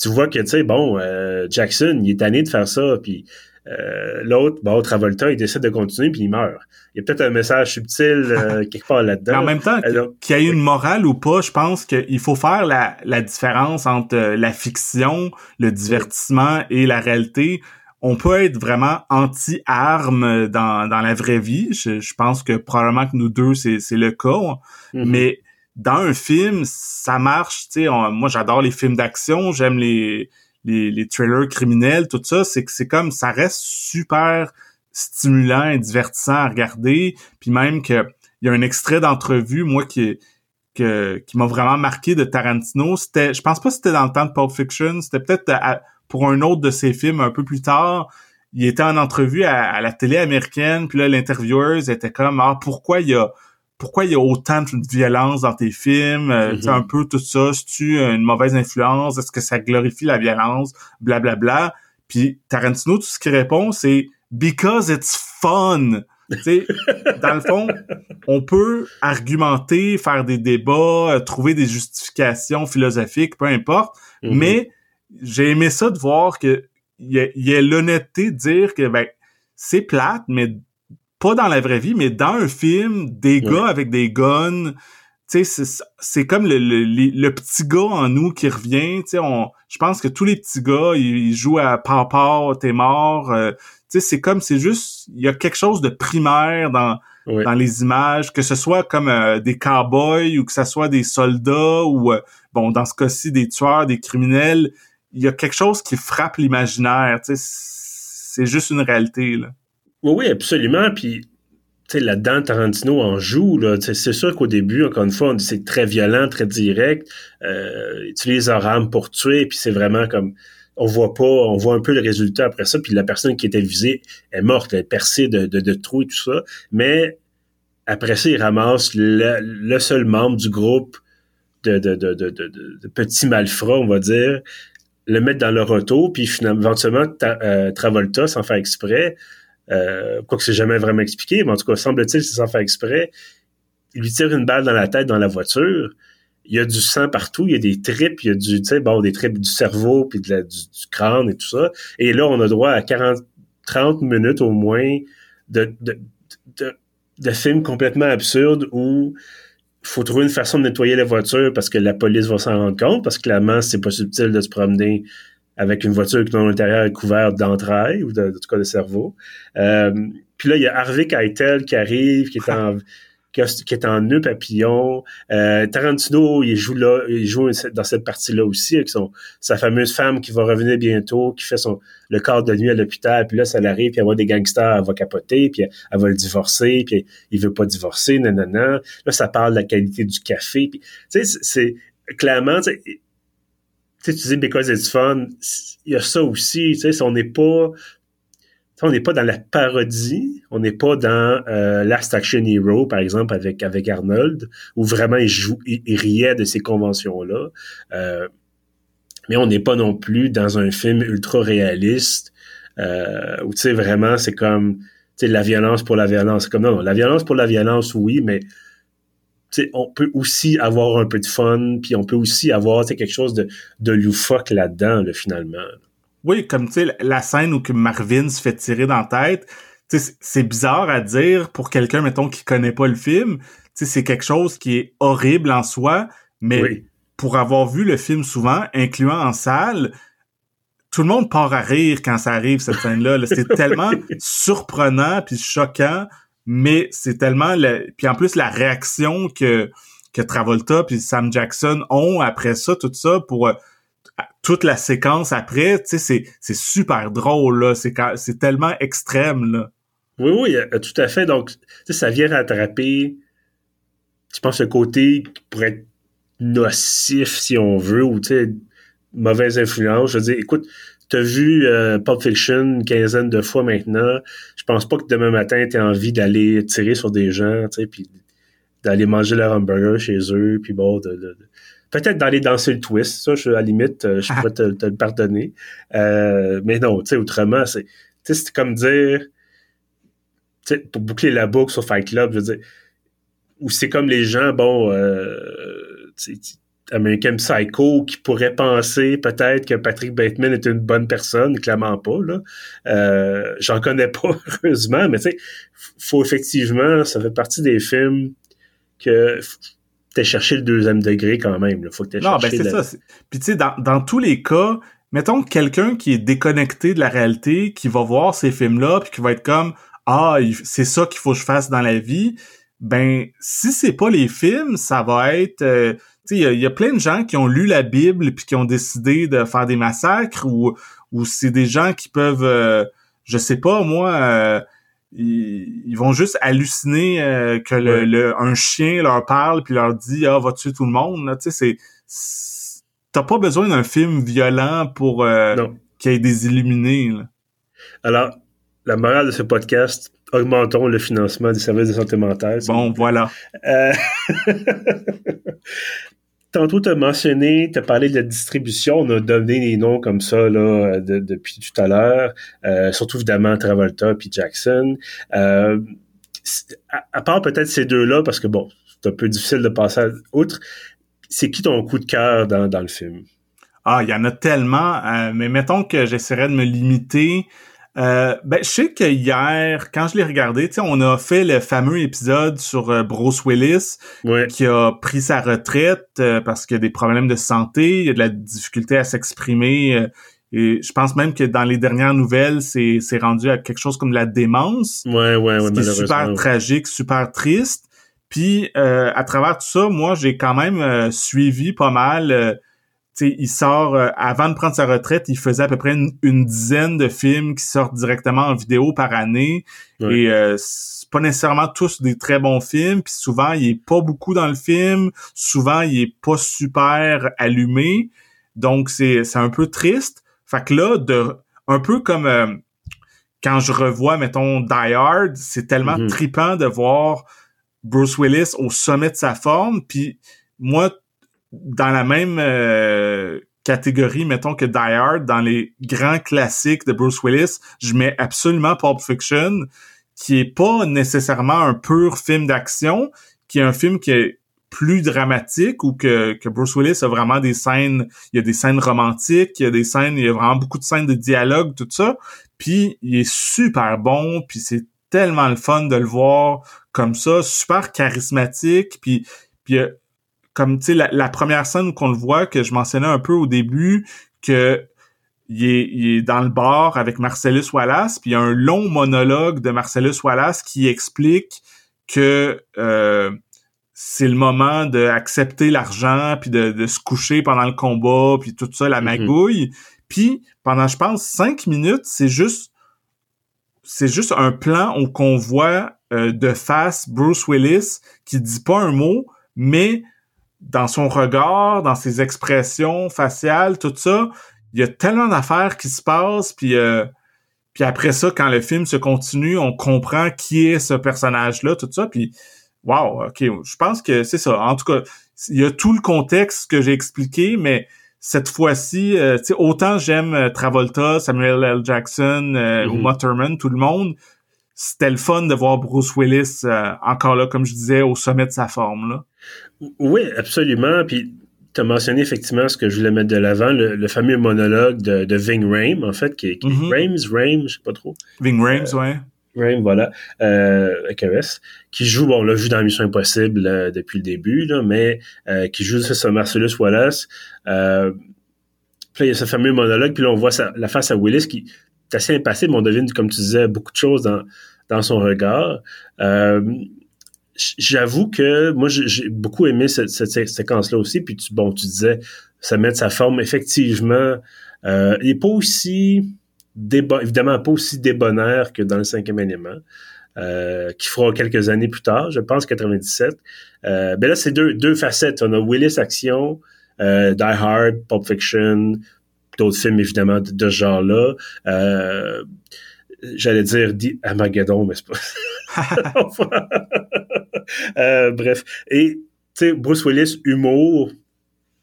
tu vois que, tu sais, bon, euh, Jackson, il est tanné de faire ça, puis euh, l'autre, bon, Travolta, il décide de continuer puis il meurt. Il y a peut-être un message subtil euh, <laughs> quelque part là-dedans. En même temps, qu'il y ait une morale ou pas, je pense qu'il faut faire la, la différence entre euh, la fiction, le divertissement et la réalité. On peut être vraiment anti-armes dans, dans la vraie vie. Je, pense que probablement que nous deux, c'est le cas. Mm-hmm. Mais dans un film, ça marche. Tu sais, moi, j'adore les films d'action. J'aime les les, les trailers criminels, tout ça, c'est que c'est comme ça reste super stimulant et divertissant à regarder. Puis même que il y a un extrait d'entrevue, moi, qui que, qui m'a vraiment marqué de Tarantino. C'était, je pense pas que c'était dans le temps de Pulp Fiction, c'était peut-être pour un autre de ses films un peu plus tard. Il était en entrevue à, la télé américaine, puis là, l'intervieweuse était comme Ah, pourquoi il y a pourquoi il y a autant de violence dans tes films, euh, mm-hmm. un peu tout ça, si tu une mauvaise influence, est-ce que ça glorifie la violence, blablabla. Bla, bla. Puis Tarantino, tout ce qu'il répond, c'est because it's fun. dans le fond, on peut argumenter, faire des débats, euh, trouver des justifications philosophiques, peu importe, mm-hmm. mais j'ai aimé ça de voir que il y a, a l'honnêteté de dire que ben c'est plate, mais pas dans la vraie vie, mais dans un film, des gars avec des guns, tu sais, c'est comme le, le, petit gars en nous qui revient, tu sais, je pense que tous les petits gars, ils, jouent à Papa, t'es mort, euh, tu sais, c'est comme, c'est juste, il y a quelque chose de primaire dans, dans les images, que ce soit comme euh, des cowboys ou que ce soit des soldats ou, euh, bon, dans ce cas-ci, des tueurs, des criminels, il y a quelque chose qui frappe l'imaginaire, c'est juste une réalité, là. Oui, oui, absolument. Puis, là-dedans, Tarantino en joue. C'est sûr qu'au début, encore une fois, c'est très violent, très direct. Euh, utilise leur arme pour tuer, puis c'est vraiment comme... On voit pas, on voit un peu le résultat après ça, puis la personne qui était visée est morte, elle est percée de, trous et tout ça. Mais après ça, il ramasse le, seul membre du groupe de petits malfrats, on va dire, le mettre dans leur auto, puis finalement, éventuellement, euh, Travolta, sans faire exprès, euh, quoi que c'est jamais vraiment expliqué, mais en tout cas, semble-t-il, c'est sans faire exprès. Il lui tire une balle dans la tête dans la voiture. Il y a du sang partout, il y a des tripes, il y a du, tu bon, des tripes du cerveau, puis de du, crâne et tout ça. Et là, on a droit à 40, 30 minutes au moins de, de, de, de films complètement absurdes où faut trouver une façon de nettoyer la voiture parce que la police va s'en rendre compte, parce que clairement, c'est pas subtil de se promener avec une voiture qui, dans l'intérieur, est couverte d'entrailles ou de, tout cas de cerveau. Euh, puis là, il y a Harvey Keitel qui arrive, qui est <laughs> en qui, est en nœud papillon. Euh, Tarantino, il joue là, il joue dans cette partie-là aussi avec son sa fameuse femme qui va revenir bientôt, qui fait son le quart de nuit à l'hôpital. Puis là, ça l'arrive, puis elle voit des gangsters, elle va capoter, puis elle, va le divorcer, puis il veut pas divorcer, nanana. Là, ça parle de la qualité du café. Puis, tu sais, c'est clairement, tu dis because it's fun, il y a ça aussi, tu sais, on n'est pas on n'est pas dans la parodie, on n'est pas dans euh, Last Action Hero, par exemple, avec, Arnold, où vraiment il, riait de ces conventions-là. Euh, mais on n'est pas non plus dans un film ultra réaliste, euh, où vraiment, c'est comme la violence pour la violence. C'est non, non, la violence pour la violence, oui, mais on peut aussi avoir un peu de fun, puis on peut aussi avoir quelque chose de, loufoque là-dedans, là, finalement. Oui, comme tu sais, la scène où que Marvin se fait tirer dans la tête, c'est bizarre à dire pour quelqu'un, mettons, qui connaît pas le film. C'est quelque chose qui est horrible en soi, mais pour avoir vu le film souvent, incluant en salle, tout le monde part à rire quand ça arrive, cette scène-là. c'est <laughs> tellement surprenant puis choquant, mais c'est tellement... Le... Puis en plus, la réaction que, que Travolta puis Sam Jackson ont après ça, tout ça, pour euh, toute la séquence après, tu sais, c'est super drôle, là. C'est tellement extrême, là. Oui, oui, euh, tout à fait. Donc, ça vient rattraper, je pense, le côté qui pourrait être nocif, si on veut, ou, tu sais, mauvaise influence. Je veux dire, écoute, t'as vu euh, Pulp Fiction une quinzaine de fois maintenant. Je pense pas que demain matin, t'aies envie d'aller tirer sur des gens, tu sais, puis d'aller manger leur hamburger chez eux, puis bon, de, peut-être d'aller danser le twist, ça, je, à la limite, euh, je pourrais te, le pardonner. mais non, tu sais, autrement, c'est, c'est comme dire, pour boucler la boucle sur Fight Club, je veux dire, où c'est comme les gens, bon, euh, American Psycho, qui pourrait penser peut-être que Patrick Bateman est une bonne personne, clairement pas, là. Euh, J'en connais pas, <laughs> heureusement, mais tu sais, faut effectivement, ça fait partie des films que t'es cherché le deuxième degré quand même. Là. Faut que t'aies non, ben c'est ça. Puis tu sais, dans, dans tous les cas, mettons quelqu'un qui est déconnecté de la réalité, qui va voir ces films-là, puis qui va être comme ah, c'est ça qu'il faut que je fasse dans la vie, ben si c'est pas les films, ça va être euh, tu sais il y, a plein de gens qui ont lu la Bible puis qui ont décidé de faire des massacres ou ou c'est des gens qui peuvent euh, je sais pas moi euh, ils, vont juste halluciner que le, un chien leur parle puis leur dit ah va tuer tout le monde tu sais c'est t'as pas besoin d'un film violent pour qu'il y ait des illuminés là. alors la morale de ce podcast, augmentons le financement des services de santé mentale. Bon, voilà. Euh... <laughs> Tantôt, tu as mentionné, tu as parlé de la distribution. On a donné des noms comme ça là, depuis tout à l'heure, euh, surtout évidemment Travolta puis Jackson. Euh, à, part peut-être ces deux-là, parce que bon, c'est un peu difficile de passer outre, c'est qui ton coup de cœur dans, dans le film? Ah, il y en a tellement, euh, mais mettons que j'essaierais de me limiter euh, ben, je sais que hier, quand je l'ai regardé, on a fait le fameux épisode sur euh, Bruce Willis qui a pris sa retraite euh, parce qu'il y a des problèmes de santé, il y a de la difficulté à s'exprimer. et je pense même que dans les dernières nouvelles, c'est, c'est rendu à quelque chose comme la démence. Ouais, ouais, ouais, ce super tragique, super triste. Puis à travers tout ça, moi, j'ai quand même suivi pas mal il sort euh, avant de prendre sa retraite, il faisait à peu près une, dizaine de films qui sortent directement en vidéo par année. Et euh, c'est pas nécessairement tous des très bons films, puis souvent il est pas beaucoup dans le film, souvent il est pas super allumé. Donc c'est c'est un peu triste. Fait que là de un peu comme euh, quand je revois mettons Die Hard, c'est tellement mm tripant de voir Bruce Willis au sommet de sa forme. Puis moi dans la même euh, catégorie, mettons que Die Hard, dans les grands classiques de Bruce Willis, je mets absolument Pulp Fiction, qui est pas nécessairement un pur film d'action, qui est un film qui est plus dramatique ou que, que Bruce Willis a vraiment des scènes, il y a des scènes romantiques, il y a des scènes, il y a vraiment beaucoup de scènes de dialogue, tout ça. Puis il est super bon, puis c'est tellement le fun de le voir comme ça, super charismatique, puis puis comme tu sais la, première scène où qu'on le voit que je mentionnais un peu au début que il est, il est, dans le bar avec Marcellus Wallace, puis il y a un long monologue de Marcellus Wallace qui explique que euh, c'est le moment d'accepter l'argent, puis de, de, se coucher pendant le combat, puis tout ça, la mm-hmm. magouille. Puis pendant, je pense, cinq minutes, c'est juste c'est juste un plan où qu'on voit euh, de face Bruce Willis qui dit pas un mot, mais dans son regard, dans ses expressions faciales, tout ça, il y a tellement d'affaires qui se passent, puis euh, puis après ça, quand le film se continue, on comprend qui est ce personnage-là, tout ça, puis wow, ok, je pense que c'est ça. En tout cas, il y a tout le contexte que j'ai expliqué, mais cette fois-ci, euh, tu sais, autant j'aime euh, Travolta, Samuel L. Jackson ou mm-hmm. Mutterman, tout le monde, c'était le fun de voir Bruce Willis euh, encore là, comme je disais, au sommet de sa forme. Là. Oui, absolument. Puis tu as mentionné effectivement ce que je voulais mettre de l'avant, le, fameux monologue de, de Ving Rhames, en fait, qui, est mm Rhames, je sais pas trop. Ving Rhames, euh, ouais. Voilà, euh, avec qui joue, bon, on l'a vu dans Mission Impossible euh, depuis le début, là, mais euh, qui joue ce Marcellus Wallace. Euh, puis là, il y a ce fameux monologue, puis là, on voit la face à Willis qui assez impassible, on devine, comme tu disais, beaucoup de choses dans, dans son regard. Euh, j'avoue que moi, j'ai beaucoup aimé cette, séquence-là aussi. Puis, tu, bon, tu disais, ça met de sa forme. Effectivement, euh, il n'est pas aussi, évidemment, pas aussi débonnaire que dans le cinquième élément. Euh, qui fera quelques années plus tard, je pense 97. Euh, ben là, c'est deux, deux facettes. On a Willis Action, Die Hard, Pulp Fiction, d'autres films évidemment de, ce genre-là. Euh, j'allais dire Armageddon, mais c'est pas. <laughs> euh, bref. Et, tu sais, Bruce Willis, humour.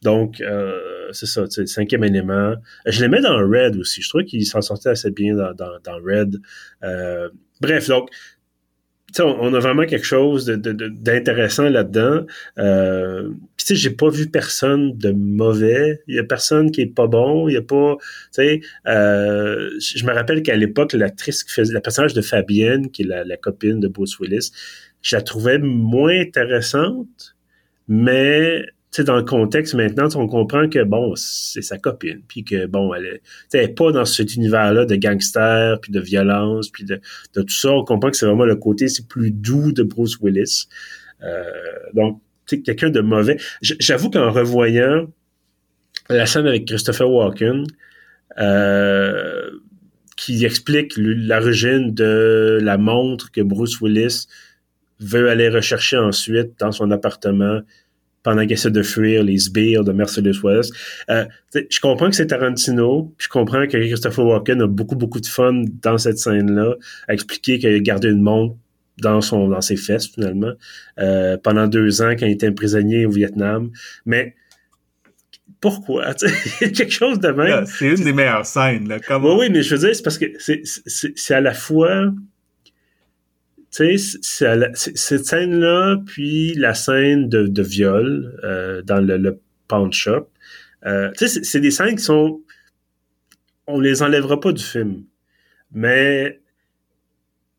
Donc, euh, c'est ça, tu sais, cinquième élément. Je mets dans Red aussi. Je trouve qu'il s'en sortait assez bien dans, dans, dans Red. Bref, donc, on, a vraiment quelque chose d'intéressant de, là-dedans. Euh, tu sais, j'ai pas vu personne de mauvais. Il y a personne qui est pas bon. Il y a pas, tu sais, euh, je me rappelle qu'à l'époque, l'actrice qui faisait, la personnage de Fabienne, qui est la, la copine de Bruce Willis, je la trouvais moins intéressante, mais sais, dans le contexte maintenant, on comprend que bon, c'est sa copine, puis que bon, elle est, pas dans cet univers-là de gangster, puis de violence, puis de, tout ça. On comprend que c'est vraiment le côté c'est plus doux de Bruce Willis. Euh, donc, tu quelqu'un de mauvais. J'avoue qu'en revoyant la scène avec Christopher Walken, euh, qui explique l'origine de la montre que Bruce Willis veut aller rechercher ensuite dans son appartement pendant qu'il essaie de fuir les sbires de Mercedes West. Euh, je comprends que c'est Tarantino, je comprends que Christopher Walken a beaucoup, beaucoup de fun dans cette scène-là, à expliquer qu'il a gardé une montre dans son dans ses fesses, finalement, euh, pendant deux ans quand il était prisonnier au Vietnam. Mais pourquoi? <laughs> quelque chose de même. C'est une des meilleures scènes. Là. Oui, oui, mais je veux dire, c'est parce que c'est à la fois tu sais, cette scène-là, puis la scène de, viol euh, dans le, le pawn shop, euh, tu sais, c'est des scènes qui sont... On les enlèvera pas du film. Mais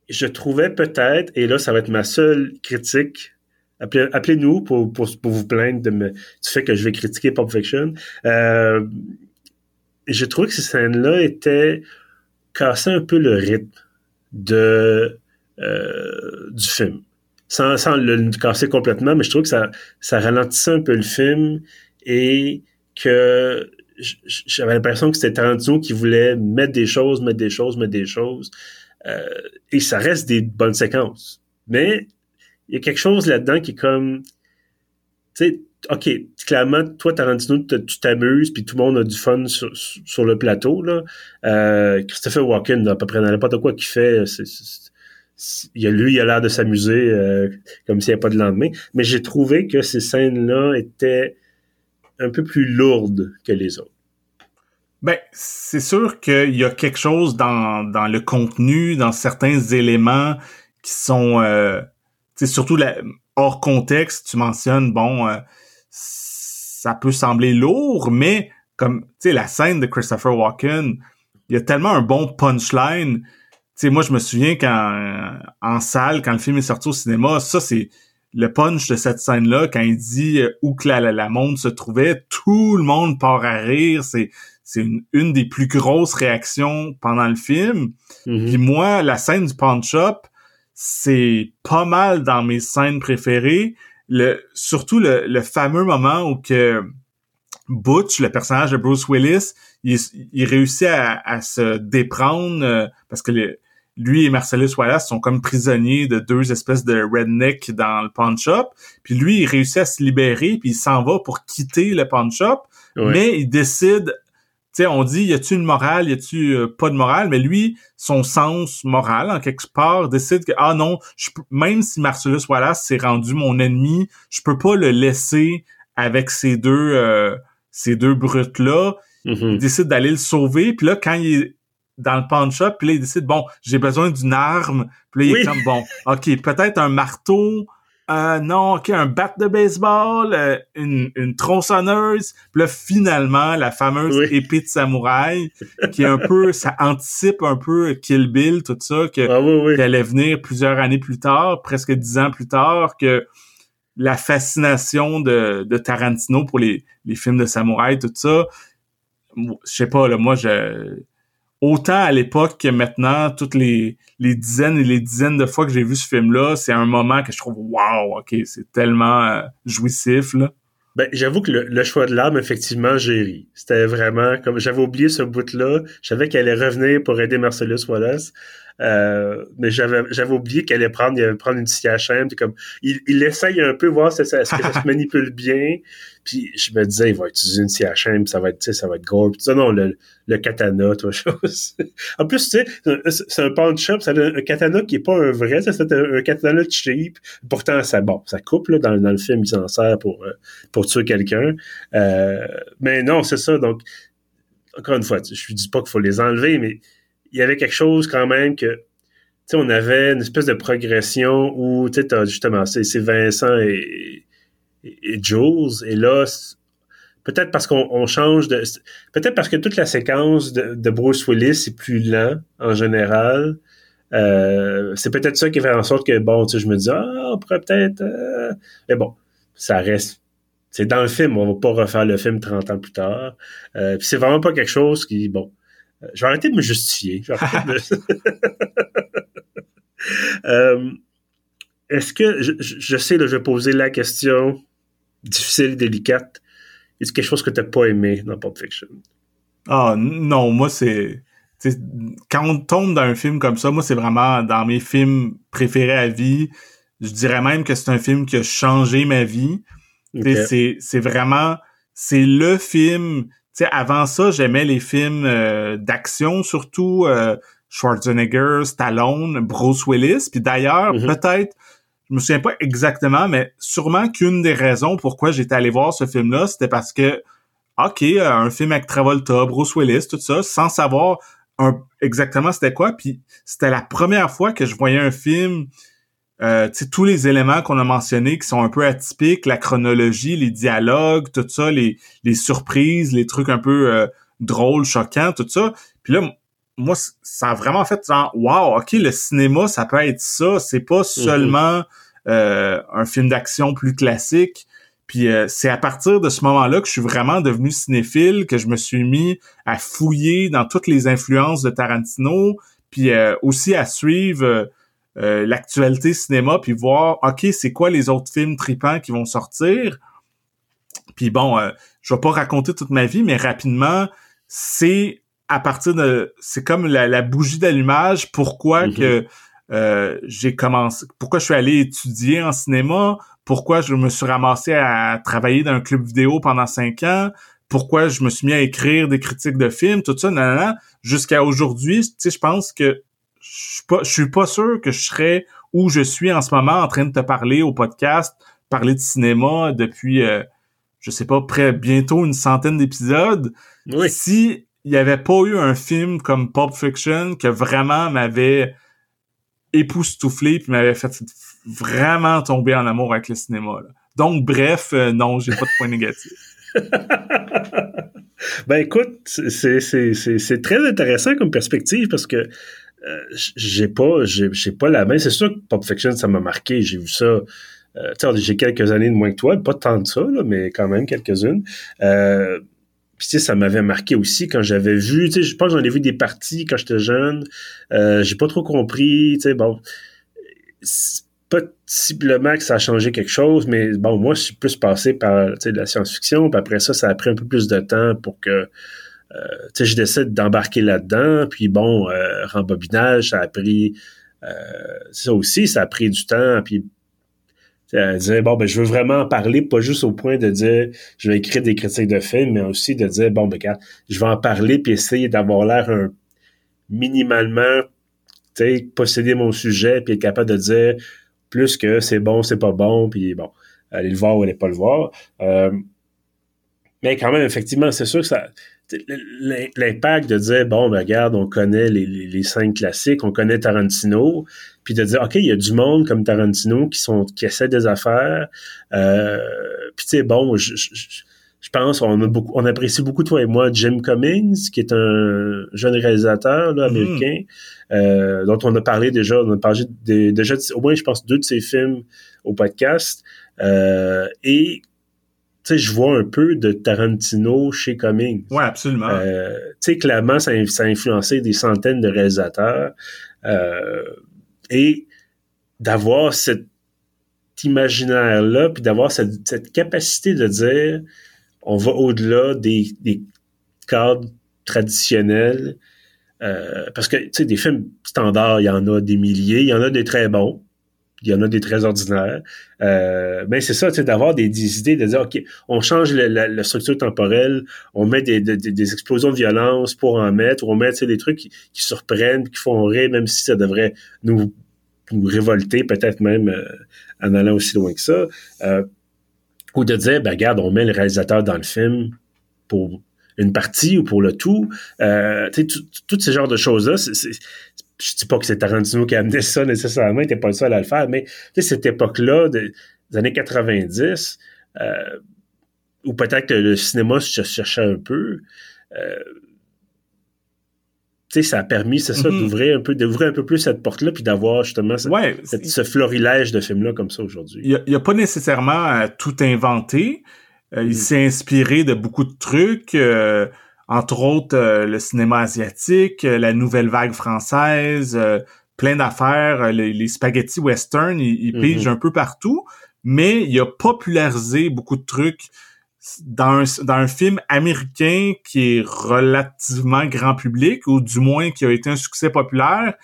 je trouvais peut-être, et là, ça va être ma seule critique, appelez-nous pour, pour, vous plaindre de me, du fait que je vais critiquer Pulp Fiction. Euh, je trouvais que ces scènes-là étaient cassaient un peu le rythme de du film. Sans, sans, le casser complètement, mais je trouve que ça, ça ralentissait un peu le film et que j'avais l'impression que c'était Tarantino qui voulait mettre des choses, mettre des choses, mettre des choses. Euh, et ça reste des bonnes séquences. Mais il y a quelque chose là-dedans qui est comme... Tu sais, OK, clairement, toi, Tarantino, tu t'amuses, puis tout le monde a du fun sur, sur le plateau. Là. Euh, Christopher Walken, à peu près n'importe quoi qu'il fait, c'est il a, lui, il a l'air de s'amuser euh, comme s'il n'y avait pas de lendemain. Mais j'ai trouvé que ces scènes-là étaient un peu plus lourdes que les autres. Ben, c'est sûr qu'il y a quelque chose dans, le contenu, dans certains éléments qui sont, euh, surtout hors contexte. Tu mentionnes, bon, euh, ça peut sembler lourd, mais comme, tu sais, la scène de Christopher Walken, il y a tellement un bon punchline sais, moi, je me souviens quand, en salle, quand le film est sorti au cinéma, ça, c'est le punch de cette scène-là, quand il dit euh, où que la, la, montre se trouvait, tout le monde part à rire. C'est, c'est une, des plus grosses réactions pendant le film. Mm-hmm. Puis moi, la scène du punch-up, c'est pas mal dans mes scènes préférées. Le, surtout le, le fameux moment où que Butch, le personnage de Bruce Willis, il, il réussit à, à se déprendre euh, parce que le, lui et Marcellus Wallace sont comme prisonniers de deux espèces de redneck dans le pawn shop. Puis lui, il réussit à se libérer, puis il s'en va pour quitter le pawn shop. Mais il décide, tu sais, on dit, y a-tu une morale, y a-tu euh, pas de morale? Mais lui, son sens moral, en quelque part, décide que, ah non, je même si Marcellus Wallace s'est rendu mon ennemi, je peux pas le laisser avec ces deux, euh, ces deux brutes-là. Mm-hmm. Il décide d'aller le sauver. Puis là, quand il est dans le pawn shop, puis là, il décide, bon, j'ai besoin d'une arme. Puis là, il est comme, bon, OK, peut-être un marteau, euh, non, OK, un bat de baseball, euh, une, une tronçonneuse. Puis là, finalement, la fameuse épée de samouraï, qui est un peu, ça anticipe un peu Kill Bill, tout ça, que, ah, qui allait venir plusieurs années plus tard, presque dix ans plus tard, que la fascination de, de Tarantino pour les, les films de samouraï, tout ça, je sais pas, là, moi, je autant à l'époque que maintenant, toutes les, dizaines et les dizaines de fois que j'ai vu ce film-là, c'est un moment que je trouve wow, ok, c'est tellement euh, jouissif là. Ben, j'avoue que le, choix de l'arme, effectivement, j'ai ri. C'était vraiment comme j'avais oublié ce bout-là. Je savais qu'elle allait revenir pour aider Marcellus Wallace. Euh, mais j'avais j'avais oublié qu'elle allait prendre, il allait prendre une CHM. Comme, il, il essaye un peu voir si ça, que ça se <laughs> manipule bien. Puis je me disais, il va utiliser une CHM, ça va être, ça va être gore. Puis, non, le, le katana, toi, <laughs> chose. en plus, tu sais, c'est un pawn shop, c'est un, katana qui est pas un vrai, c'est un, katana cheap. Pourtant, ça, bon, ça coupe, là, dans, dans le film, il s'en sert pour, euh, pour tuer quelqu'un. Euh, mais non, c'est ça. Donc, encore une fois, je ne dis pas qu'il faut les enlever, mais il y avait quelque chose quand même que, tu sais, on avait une espèce de progression où, tu sais, justement, c'est Vincent et, et, Jules, et là, peut-être parce qu'on change de... Peut-être parce que toute la séquence de, Bruce Willis est plus lent, en général. Euh, c'est peut-être ça qui fait en sorte que, bon, tu sais, je me dis, ah, on pourrait peut-être... Euh, mais bon, ça reste... C'est dans le film, on va pas refaire le film 30 ans plus tard. Euh, puis c'est vraiment pas quelque chose qui, bon, je vais arrêter de me justifier. <laughs> Euh, est-ce que, je, sais, là, je vais poser la question difficile, délicate. Est-ce quelque chose que tu n'as pas aimé dans Pulp Fiction? Ah, non, moi, c'est. Quand on tombe dans un film comme ça, moi, c'est vraiment dans mes films préférés à vie. Je dirais même que c'est un film qui a changé ma vie. C'est vraiment. C'est le film avant ça, j'aimais les films euh, d'action, surtout euh, Schwarzenegger, Stallone, Bruce Willis. Puis d'ailleurs, mm-hmm. peut-être, je me souviens pas exactement, mais sûrement qu'une des raisons pourquoi j'étais allé voir ce film-là, c'était parce que, OK, euh, un film avec Travolta, Bruce Willis, tout ça, sans savoir exactement c'était quoi. Puis c'était la première fois que je voyais un film euh, tous les éléments qu'on a mentionnés qui sont un peu atypiques, la chronologie, les dialogues, tout ça, les, les surprises, les trucs un peu euh, drôles, choquants, tout ça. Puis là, moi, ça a vraiment fait genre, wow, ok, le cinéma, ça peut être ça. C'est pas mhm. seulement euh, un film d'action plus classique. Puis euh, c'est à partir de ce moment-là que je suis vraiment devenu cinéphile, que je me suis mis à fouiller dans toutes les influences de Tarantino, puis aussi à suivre euh, l'actualité cinéma puis voir ok c'est quoi les autres films tripants qui vont sortir? Puis bon euh, je vais pas raconter toute ma vie mais rapidement c'est à partir de c'est comme la, bougie d'allumage pourquoi mm-hmm. que euh, j'ai commencé pourquoi je suis allé étudier en cinéma pourquoi je me suis ramassé à travailler dans un club vidéo pendant cinq ans pourquoi je me suis mis à écrire des critiques de films tout ça nan, jusqu'à aujourd'hui tu sais je pense que je suis pas, je suis pas sûr que je serais où je suis en ce moment en train de te parler au podcast, parler de cinéma depuis, euh, je sais pas, près bientôt une centaine d'épisodes. Oui. Si il y avait pas eu un film comme Pulp Fiction que vraiment m'avait époustouflé puis m'avait fait vraiment tomber en amour avec le cinéma. Donc bref, euh, non, j'ai pas de point négatif. <laughs> ben écoute, c'est très intéressant comme perspective parce que j'ai pas j'ai pas la main. C'est sûr que Pop Fiction, ça m'a marqué. J'ai vu ça. Euh, j'ai quelques années de moins que toi, pas tant de ça, mais quand même quelques-unes. Euh, puis tu sais, ça m'avait marqué aussi quand j'avais vu, tu sais, je pense que j'en ai vu des parties quand j'étais jeune. Euh, j'ai pas trop compris, tu sais, bon, possiblement que ça a changé quelque chose, mais bon, moi, je suis plus passé par, tu sais, la science-fiction, puis après ça, ça a pris un peu plus de temps pour que euh, tu sais, je décide d'embarquer là-dedans. Puis bon, euh, rembobinage, ça a pris euh, ça aussi, ça a pris du temps. Puis elle disait bon ben je veux vraiment en parler, pas juste au point de dire je vais écrire des critiques de films, mais aussi de dire bon ben je vais en parler puis essayer d'avoir l'air un minimalement tu sais posséder mon sujet puis être capable de dire plus que c'est bon, c'est pas bon, puis bon, aller le voir ou aller pas le voir. Euh, mais quand même, effectivement, c'est sûr que ça l'impact de dire bon ben regarde on connaît les, les, cinq classiques on connaît Tarantino puis de dire ok il y a du monde comme Tarantino qui sont qui essaient des affaires euh, puis tu sais bon je, je, pense on a beaucoup on apprécie beaucoup toi et moi Jim Cummings qui est un jeune réalisateur là, mm-hmm. américain euh, dont on a parlé déjà on a parlé déjà au moins je pense deux de ses films au podcast euh, et sais, je vois un peu de Tarantino chez Cummings. Oui, absolument. Euh, tu sais, clairement, ça, ça, a influencé des centaines de réalisateurs. Euh, et d'avoir cet imaginaire-là, puis d'avoir cette, cette, capacité de dire on va au-delà des, des, cadres traditionnels. Euh, parce que, tu sais, des films standards, il y en a des milliers, il y en a des très bons il y en a des très ordinaires. Euh, mais c'est ça, d'avoir des, idées, de dire, OK, on change la, structure temporelle, on met des, des, explosions de violence pour en mettre, ou on met des trucs qui, surprennent, qui font rire, même si ça devrait nous, nous révolter, peut-être même euh, en allant aussi loin que ça. Euh, ou de dire, ben regarde, on met le réalisateur dans le film pour une partie ou pour le tout. Euh, tous ces genres de choses-là, c'est je dis pas que c'est Tarantino qui a amené ça nécessairement, il n'était pas le seul à le faire, mais cette époque-là, des années 90, euh, ou peut-être que le cinéma se cherchait un peu, euh, tu sais, ça a permis, c'est ça, mm-hmm. d'ouvrir un peu, d'ouvrir un peu plus cette porte-là, puis d'avoir justement ce florilège de films-là comme ça aujourd'hui. Il n'a pas nécessairement tout inventé. Euh, il mm. s'est inspiré de beaucoup de trucs entre autres euh, le cinéma asiatique, euh, la nouvelle vague française, euh, plein d'affaires, les, spaghettis western, il, il mm-hmm. un peu partout, mais il a popularisé beaucoup de trucs dans un, dans un film américain qui est relativement grand public, ou du moins qui a été un succès populaire.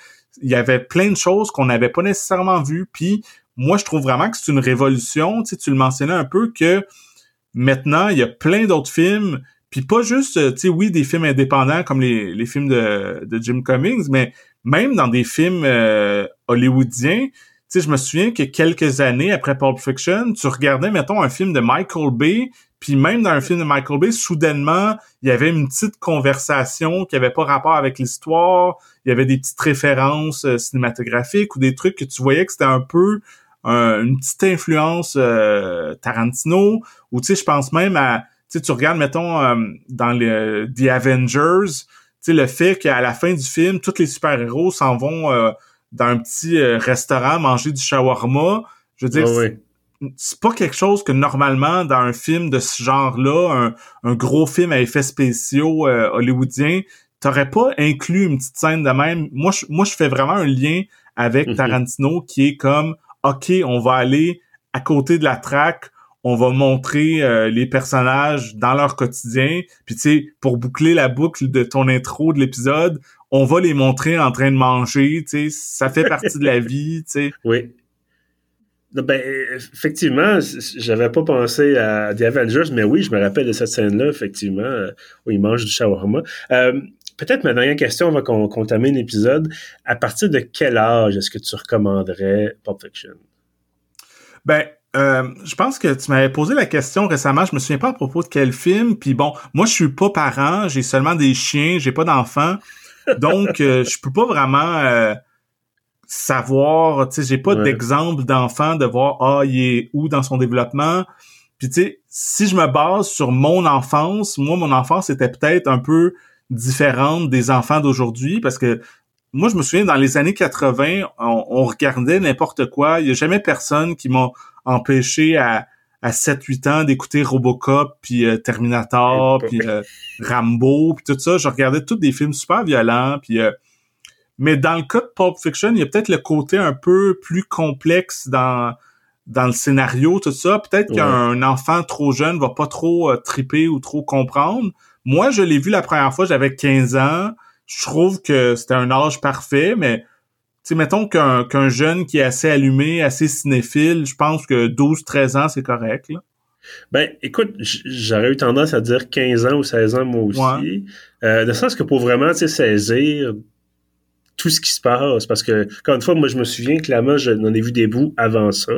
Il y avait plein de choses qu'on n'avait pas nécessairement vues, puis moi, je trouve vraiment que c'est une révolution. Tu, sais, tu le mentionnais un peu que maintenant, il y a plein d'autres films puis pas juste, euh, tu sais, oui, des films indépendants comme les, les films de, de Jim Cummings, mais même dans des films euh, hollywoodiens, tu sais, je me souviens que quelques années après Pulp Fiction, tu regardais, mettons, un film de Michael Bay, puis même dans un film de Michael Bay, soudainement, il y avait une petite conversation qui avait pas rapport avec l'histoire, il y avait des petites références euh, cinématographiques ou des trucs que tu voyais que c'était un peu une petite influence Tarantino, ou tu sais, je pense même à tu tu regardes, mettons, euh, dans le The Avengers, tu sais, le fait qu'à la fin du film, tous les super-héros s'en vont euh, dans un petit euh, restaurant manger du shawarma. Je veux dire, ah c'est pas quelque chose que normalement, dans un film de ce genre-là, un, gros film à effets spéciaux hollywoodien, t'aurais pas inclus une petite scène de même. Moi, je, moi, je fais vraiment un lien avec mm-hmm. Tarantino qui est comme, OK, on va aller à côté de la traque, on va montrer euh, les personnages dans leur quotidien. Puis tu sais, pour boucler la boucle de ton intro de l'épisode, on va les montrer en train de manger. Tu sais, ça fait partie de la <laughs> vie. Tu sais. Oui. Ben, effectivement, j'avais pas pensé à The Avengers, mais oui, je me rappelle de cette scène-là, effectivement, où ils mangent du shawarma. Euh, peut-être ma dernière question avant qu'on termine l'épisode. À partir de quel âge est-ce que tu recommanderais Pulp Fiction? Ben, euh, je pense que tu m'avais posé la question récemment, je me souviens pas à propos de quel film, puis bon, moi je suis pas parent, j'ai seulement des chiens, j'ai pas d'enfants, donc euh, <laughs> je peux pas vraiment euh, savoir, tu sais, j'ai pas d'exemple d'enfant de voir ah il est où dans son développement. Puis tu sais, si je me base sur mon enfance, moi mon enfance était peut-être un peu différente des enfants d'aujourd'hui parce que moi, je me souviens, dans les années 80, on, regardait n'importe quoi. Il y a jamais personne qui m'a empêché à, à 7-8 ans d'écouter Robocop, puis euh, Terminator, puis euh, Rambo, puis tout ça. Je regardais tous des films super violents, puis... Euh, mais dans le cas de Pulp Fiction, il y a peut-être le côté un peu plus complexe dans dans le scénario, tout ça. Peut-être qu'un enfant trop jeune va pas trop triper ou trop comprendre. Moi, je l'ai vu la première fois, j'avais 15 ans. Je trouve que c'était un âge parfait, mais sais, mettons qu'un jeune qui est assez allumé, assez cinéphile, je pense que 12-13 ans, c'est correct. Là. Ben, écoute, j'aurais eu tendance à dire 15 ans ou 16 ans, moi aussi. Euh, de sens que pour vraiment saisir tout ce qui se passe, parce que, encore une fois, moi, je me souviens clairement, j'en ai vu des bouts avant ça.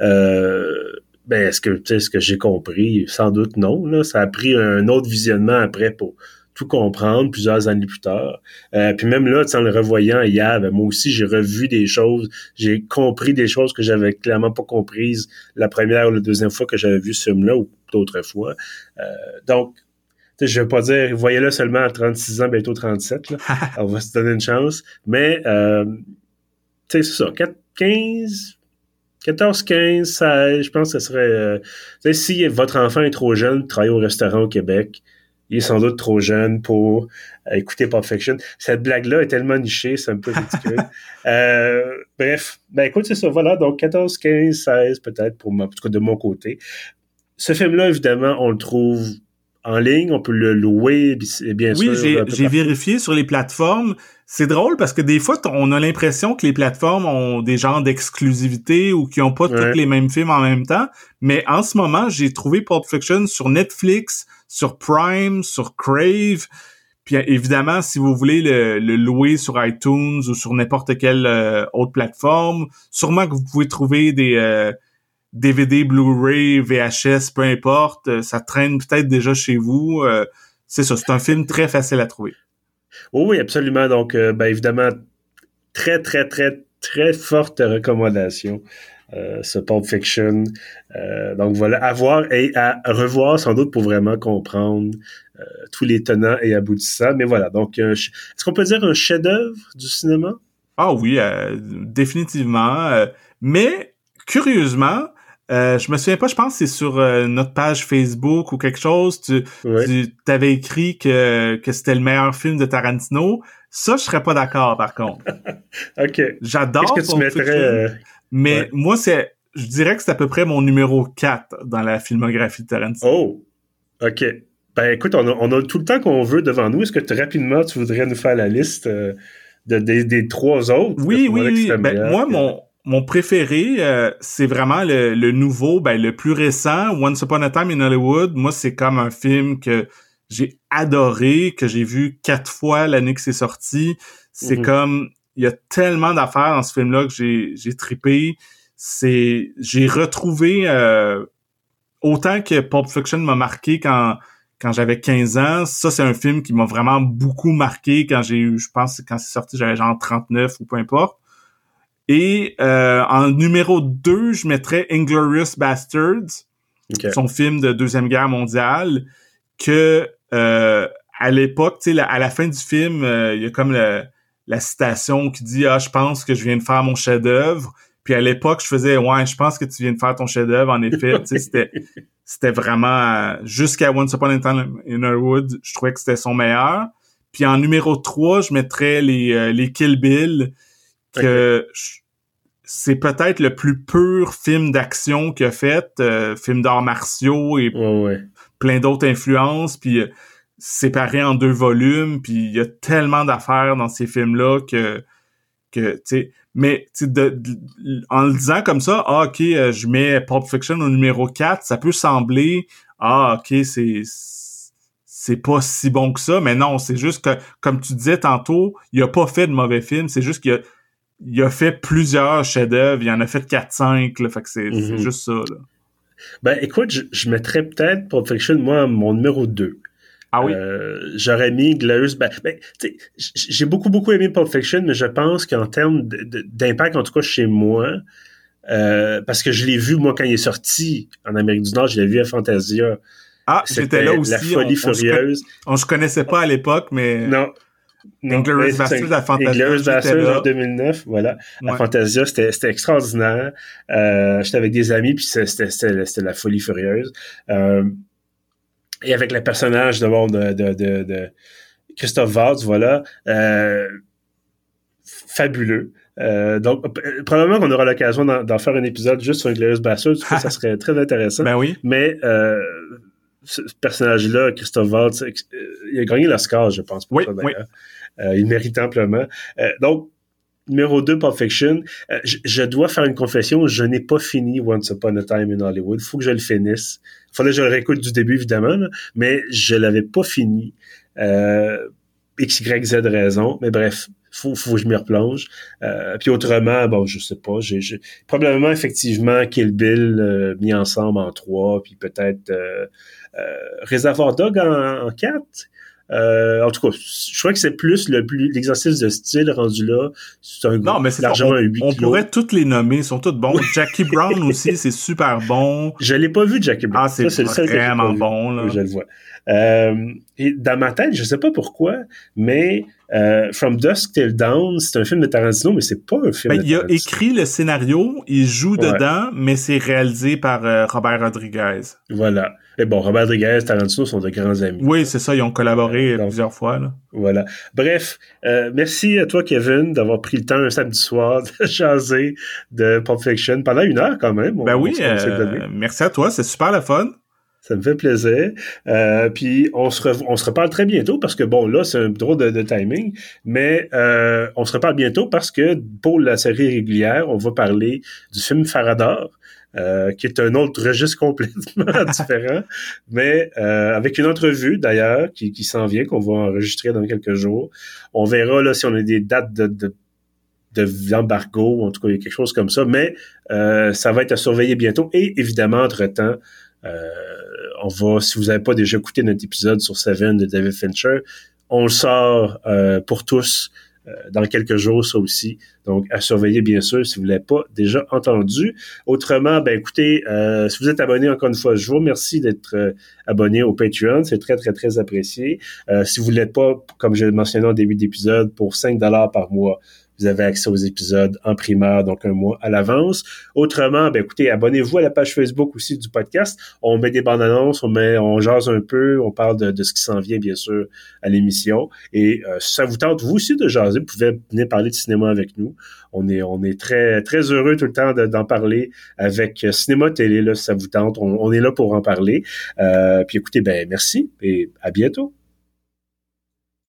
Euh, ben, est-ce que, est-ce que j'ai compris? Sans doute non. Là. Ça a pris un autre visionnement après pour tout comprendre plusieurs années plus tard. Euh, puis même là, en le revoyant hier, ben, moi aussi, j'ai revu des choses, j'ai compris des choses que j'avais clairement pas comprises la première ou la deuxième fois que j'avais vu ce film-là ou d'autres fois. Euh, donc, je vais pas dire, voyez-le seulement à 36 ans, bientôt 37, là. <laughs> on va se donner une chance. Mais, euh, tu sais, c'est ça, 15, 14, 15, 16, je pense que ce serait... Euh, si votre enfant est trop jeune, travailler au restaurant au Québec, il est sans doute trop jeune pour euh, écouter Pop Fiction. Cette blague-là est tellement nichée, c'est un peu ridicule. <laughs> euh, bref, ben écoute, c'est ça, voilà, donc 14, 15, 16 peut-être, pour moi, en tout cas de mon côté. Ce film-là, évidemment, on le trouve en ligne, on peut le louer, bien sûr. Oui, j'ai vérifié sur les plateformes. C'est drôle parce que des fois, on a l'impression que les plateformes ont des genres d'exclusivité ou qui ont pas tous les mêmes films en même temps. Mais en ce moment, j'ai trouvé Pulp Fiction sur Netflix, sur Prime, sur Crave. Puis évidemment, si vous voulez le, louer sur iTunes ou sur n'importe quelle euh, autre plateforme, sûrement que vous pouvez trouver des DVD, euh, Blu-ray, VHS, peu importe. Euh, ça traîne peut-être déjà chez vous. c'est ça, c'est un film très facile à trouver. Oui, oui, absolument. Donc, euh, ben, évidemment, très, très, très, très forte recommandation. Euh, ce Pulp Fiction. Euh, donc voilà, à voir et à revoir sans doute pour vraiment comprendre tous les tenants et aboutissants. Mais voilà, donc est-ce qu'on peut dire un chef-d'œuvre du cinéma? Ah oui, définitivement. mais curieusement, euh, je me souviens pas, je pense que c'est sur euh, notre page Facebook ou quelque chose. Tu, avais écrit que, que c'était le meilleur film de Tarantino. Ça, je serais pas d'accord, par contre. <laughs> OK. J'adore Qu'est-ce que tu mettrais... Euh, mais moi, c'est... Je dirais que c'est à peu près mon numéro 4 dans la filmographie de Tarantino. Oh! OK. Ben écoute, on a, on a tout le temps qu'on veut devant nous. Est-ce que rapidement, tu voudrais nous faire la liste de, des, des trois autres? Oui, oui, oui. Ben, moi, mon mon préféré, euh, c'est vraiment le, nouveau, ben, le plus récent, Once Upon a Time in Hollywood. Moi, c'est comme un film que j'ai adoré, que j'ai vu quatre fois l'année que c'est sorti. C'est mhm. comme, il y a tellement d'affaires dans ce film-là que j'ai, j'ai tripé. C'est, j'ai retrouvé, euh, autant que Pulp Fiction m'a marqué quand, quand j'avais 15 ans. Ça, c'est un film qui m'a vraiment beaucoup marqué quand j'ai eu, je pense, quand c'est sorti, j'avais genre 39 ou peu importe. Et euh, en numéro 2, je mettrais Inglorious Bastards, son film de Deuxième Guerre mondiale, que euh, à l'époque, tu sais, à la fin du film, euh, il y a comme la citation qui dit « Ah, je pense que je viens de faire mon chef-d'œuvre ». Puis à l'époque, je faisais « Ouais, je pense que tu viens de faire ton chef-d'œuvre ». En effet, tu sais, c'était c'était vraiment... Jusqu'à Once Upon a Time in Hollywood, je trouvais que c'était son meilleur. Puis en numéro 3, je mettrais les, les Kill Bill, que c'est peut-être le plus pur film d'action qu'il a fait, euh, film d'arts martiaux et plein d'autres influences, puis euh, séparé en deux volumes, puis il y a tellement d'affaires dans ces films-là que que tu sais mais de, en le disant comme ça, ah OK, euh, je mets Pulp Fiction au numéro 4, ça peut sembler ah OK, c'est c'est pas si bon que ça, mais non, c'est juste que comme tu disais tantôt, il a pas fait de mauvais film, c'est juste qu'il a il a fait plusieurs chefs-d'œuvre. Il en a fait 4-5. Fait que c'est mhm. juste ça. Là. Ben, écoute, je, mettrais peut-être Pulp Fiction, moi, mon numéro 2. Ah oui? Euh, j'aurais mis Glorious... Ben, ben j'ai beaucoup, beaucoup aimé Pulp Fiction, mais je pense qu'en termes d'impact, en tout cas chez moi, euh, parce que je l'ai vu, moi, quand il est sorti en Amérique du Nord, je l'ai vu à Fantasia. Ah, j'étais là aussi. La folie furieuse. On se, se connaissait pas à l'époque, mais... Non, Inglourious Basterds à Fantasia. Inglourious en 2009, voilà. À Fantasia, c'était extraordinaire. Euh, J'étais avec des amis, puis c'était la folie furieuse. Euh, et avec le personnage de, de, de, de, de Christophe Waltz, voilà, euh, fabuleux. Euh, donc, probablement qu'on aura l'occasion d'en faire un épisode juste sur Inglourious Basterds. ça <laughs> serait très intéressant. Ben oui. Mais euh, ce personnage-là, Christophe Waltz, euh, il a gagné l'Oscar, je pense, pour ça euh, il mérite amplement. Euh, donc, numéro 2, Pulp Fiction. Je, dois faire une confession, je n'ai pas fini Once Upon a Time in Hollywood. Faut que je le finisse. Il fallait que je le réécoute du début, évidemment, mais je l'avais pas fini. X, Y, Z raison. Mais bref, faut, faut que je m'y replonge. puis autrement, bon, je sais pas. J'ai, probablement effectivement Kill Bill mis ensemble en trois, puis peut-être euh, Réservoir Dog en quatre. Euh, en tout cas, je crois que c'est plus le plus l'exercice de style rendu là. C'est un non, mais c'est largement un 8 On pourrait toutes les nommer, ils sont tous bons. <laughs> Jackie Brown aussi, c'est super bon. Je l'ai pas vu Jackie Brown. Ah, c'est vraiment bon là. Je le vois. Euh, et dans ma tête, je sais pas pourquoi, mais euh, From Dusk Till Dawn, c'est un film de Tarantino, mais c'est pas un film. Ben, il a écrit le scénario, il joue dedans, mais c'est réalisé par euh, Robert Rodriguez. Voilà. Et bon, Robert Rodriguez, Tarantino sont de grands amis. Oui, c'est ça, ils ont collaboré plusieurs fois. Là. Voilà. Bref, euh, merci à toi, Kevin, d'avoir pris le temps un samedi soir <laughs> de chaser de Pulp Fiction pendant une heure quand même. Ben oui, merci à toi, c'est super le fun. Ça me fait plaisir. Euh, puis on se, on se reparle très bientôt parce que bon, là, c'est un drôle de, timing, mais euh, on se reparle bientôt parce que pour la série régulière, on va parler du film Faradar. Euh, qui est un autre registre complètement <laughs> différent, mais euh, avec une entrevue d'ailleurs qui, qui s'en vient, qu'on va enregistrer dans quelques jours. On verra là si on a des dates de, de de l'embargo, en tout cas, il y a quelque chose comme ça, mais euh, ça va être à surveiller bientôt. Et évidemment, entre-temps, euh, on va, si vous n'avez pas déjà écouté notre épisode sur Seven de David Fincher, on le sort euh, pour tous dans quelques jours, ça aussi. Donc, à surveiller, bien sûr, si vous ne l'avez pas déjà entendu. Autrement, ben écoutez, euh, si vous êtes abonné, encore une fois, je vous remercie d'être abonné au Patreon. C'est très, très, très apprécié. si vous ne l'êtes pas, comme je l'ai mentionné en début d'épisode, pour 5 dollars par mois, vous avez accès aux épisodes en primeur, donc un mois à l'avance. Autrement, ben écoutez, abonnez-vous à la page Facebook aussi du podcast. On met des bandes annonces, on met, on jase un peu, on parle de, ce qui s'en vient, bien sûr, à l'émission. Et euh, ça vous tente, vous aussi, de jaser, vous pouvez venir parler de cinéma avec nous. On est, on est très, très heureux tout le temps d'en parler avec euh, Cinéma Télé, là, si ça vous tente. On, est là pour en parler. Euh, puis écoutez, ben merci et à bientôt.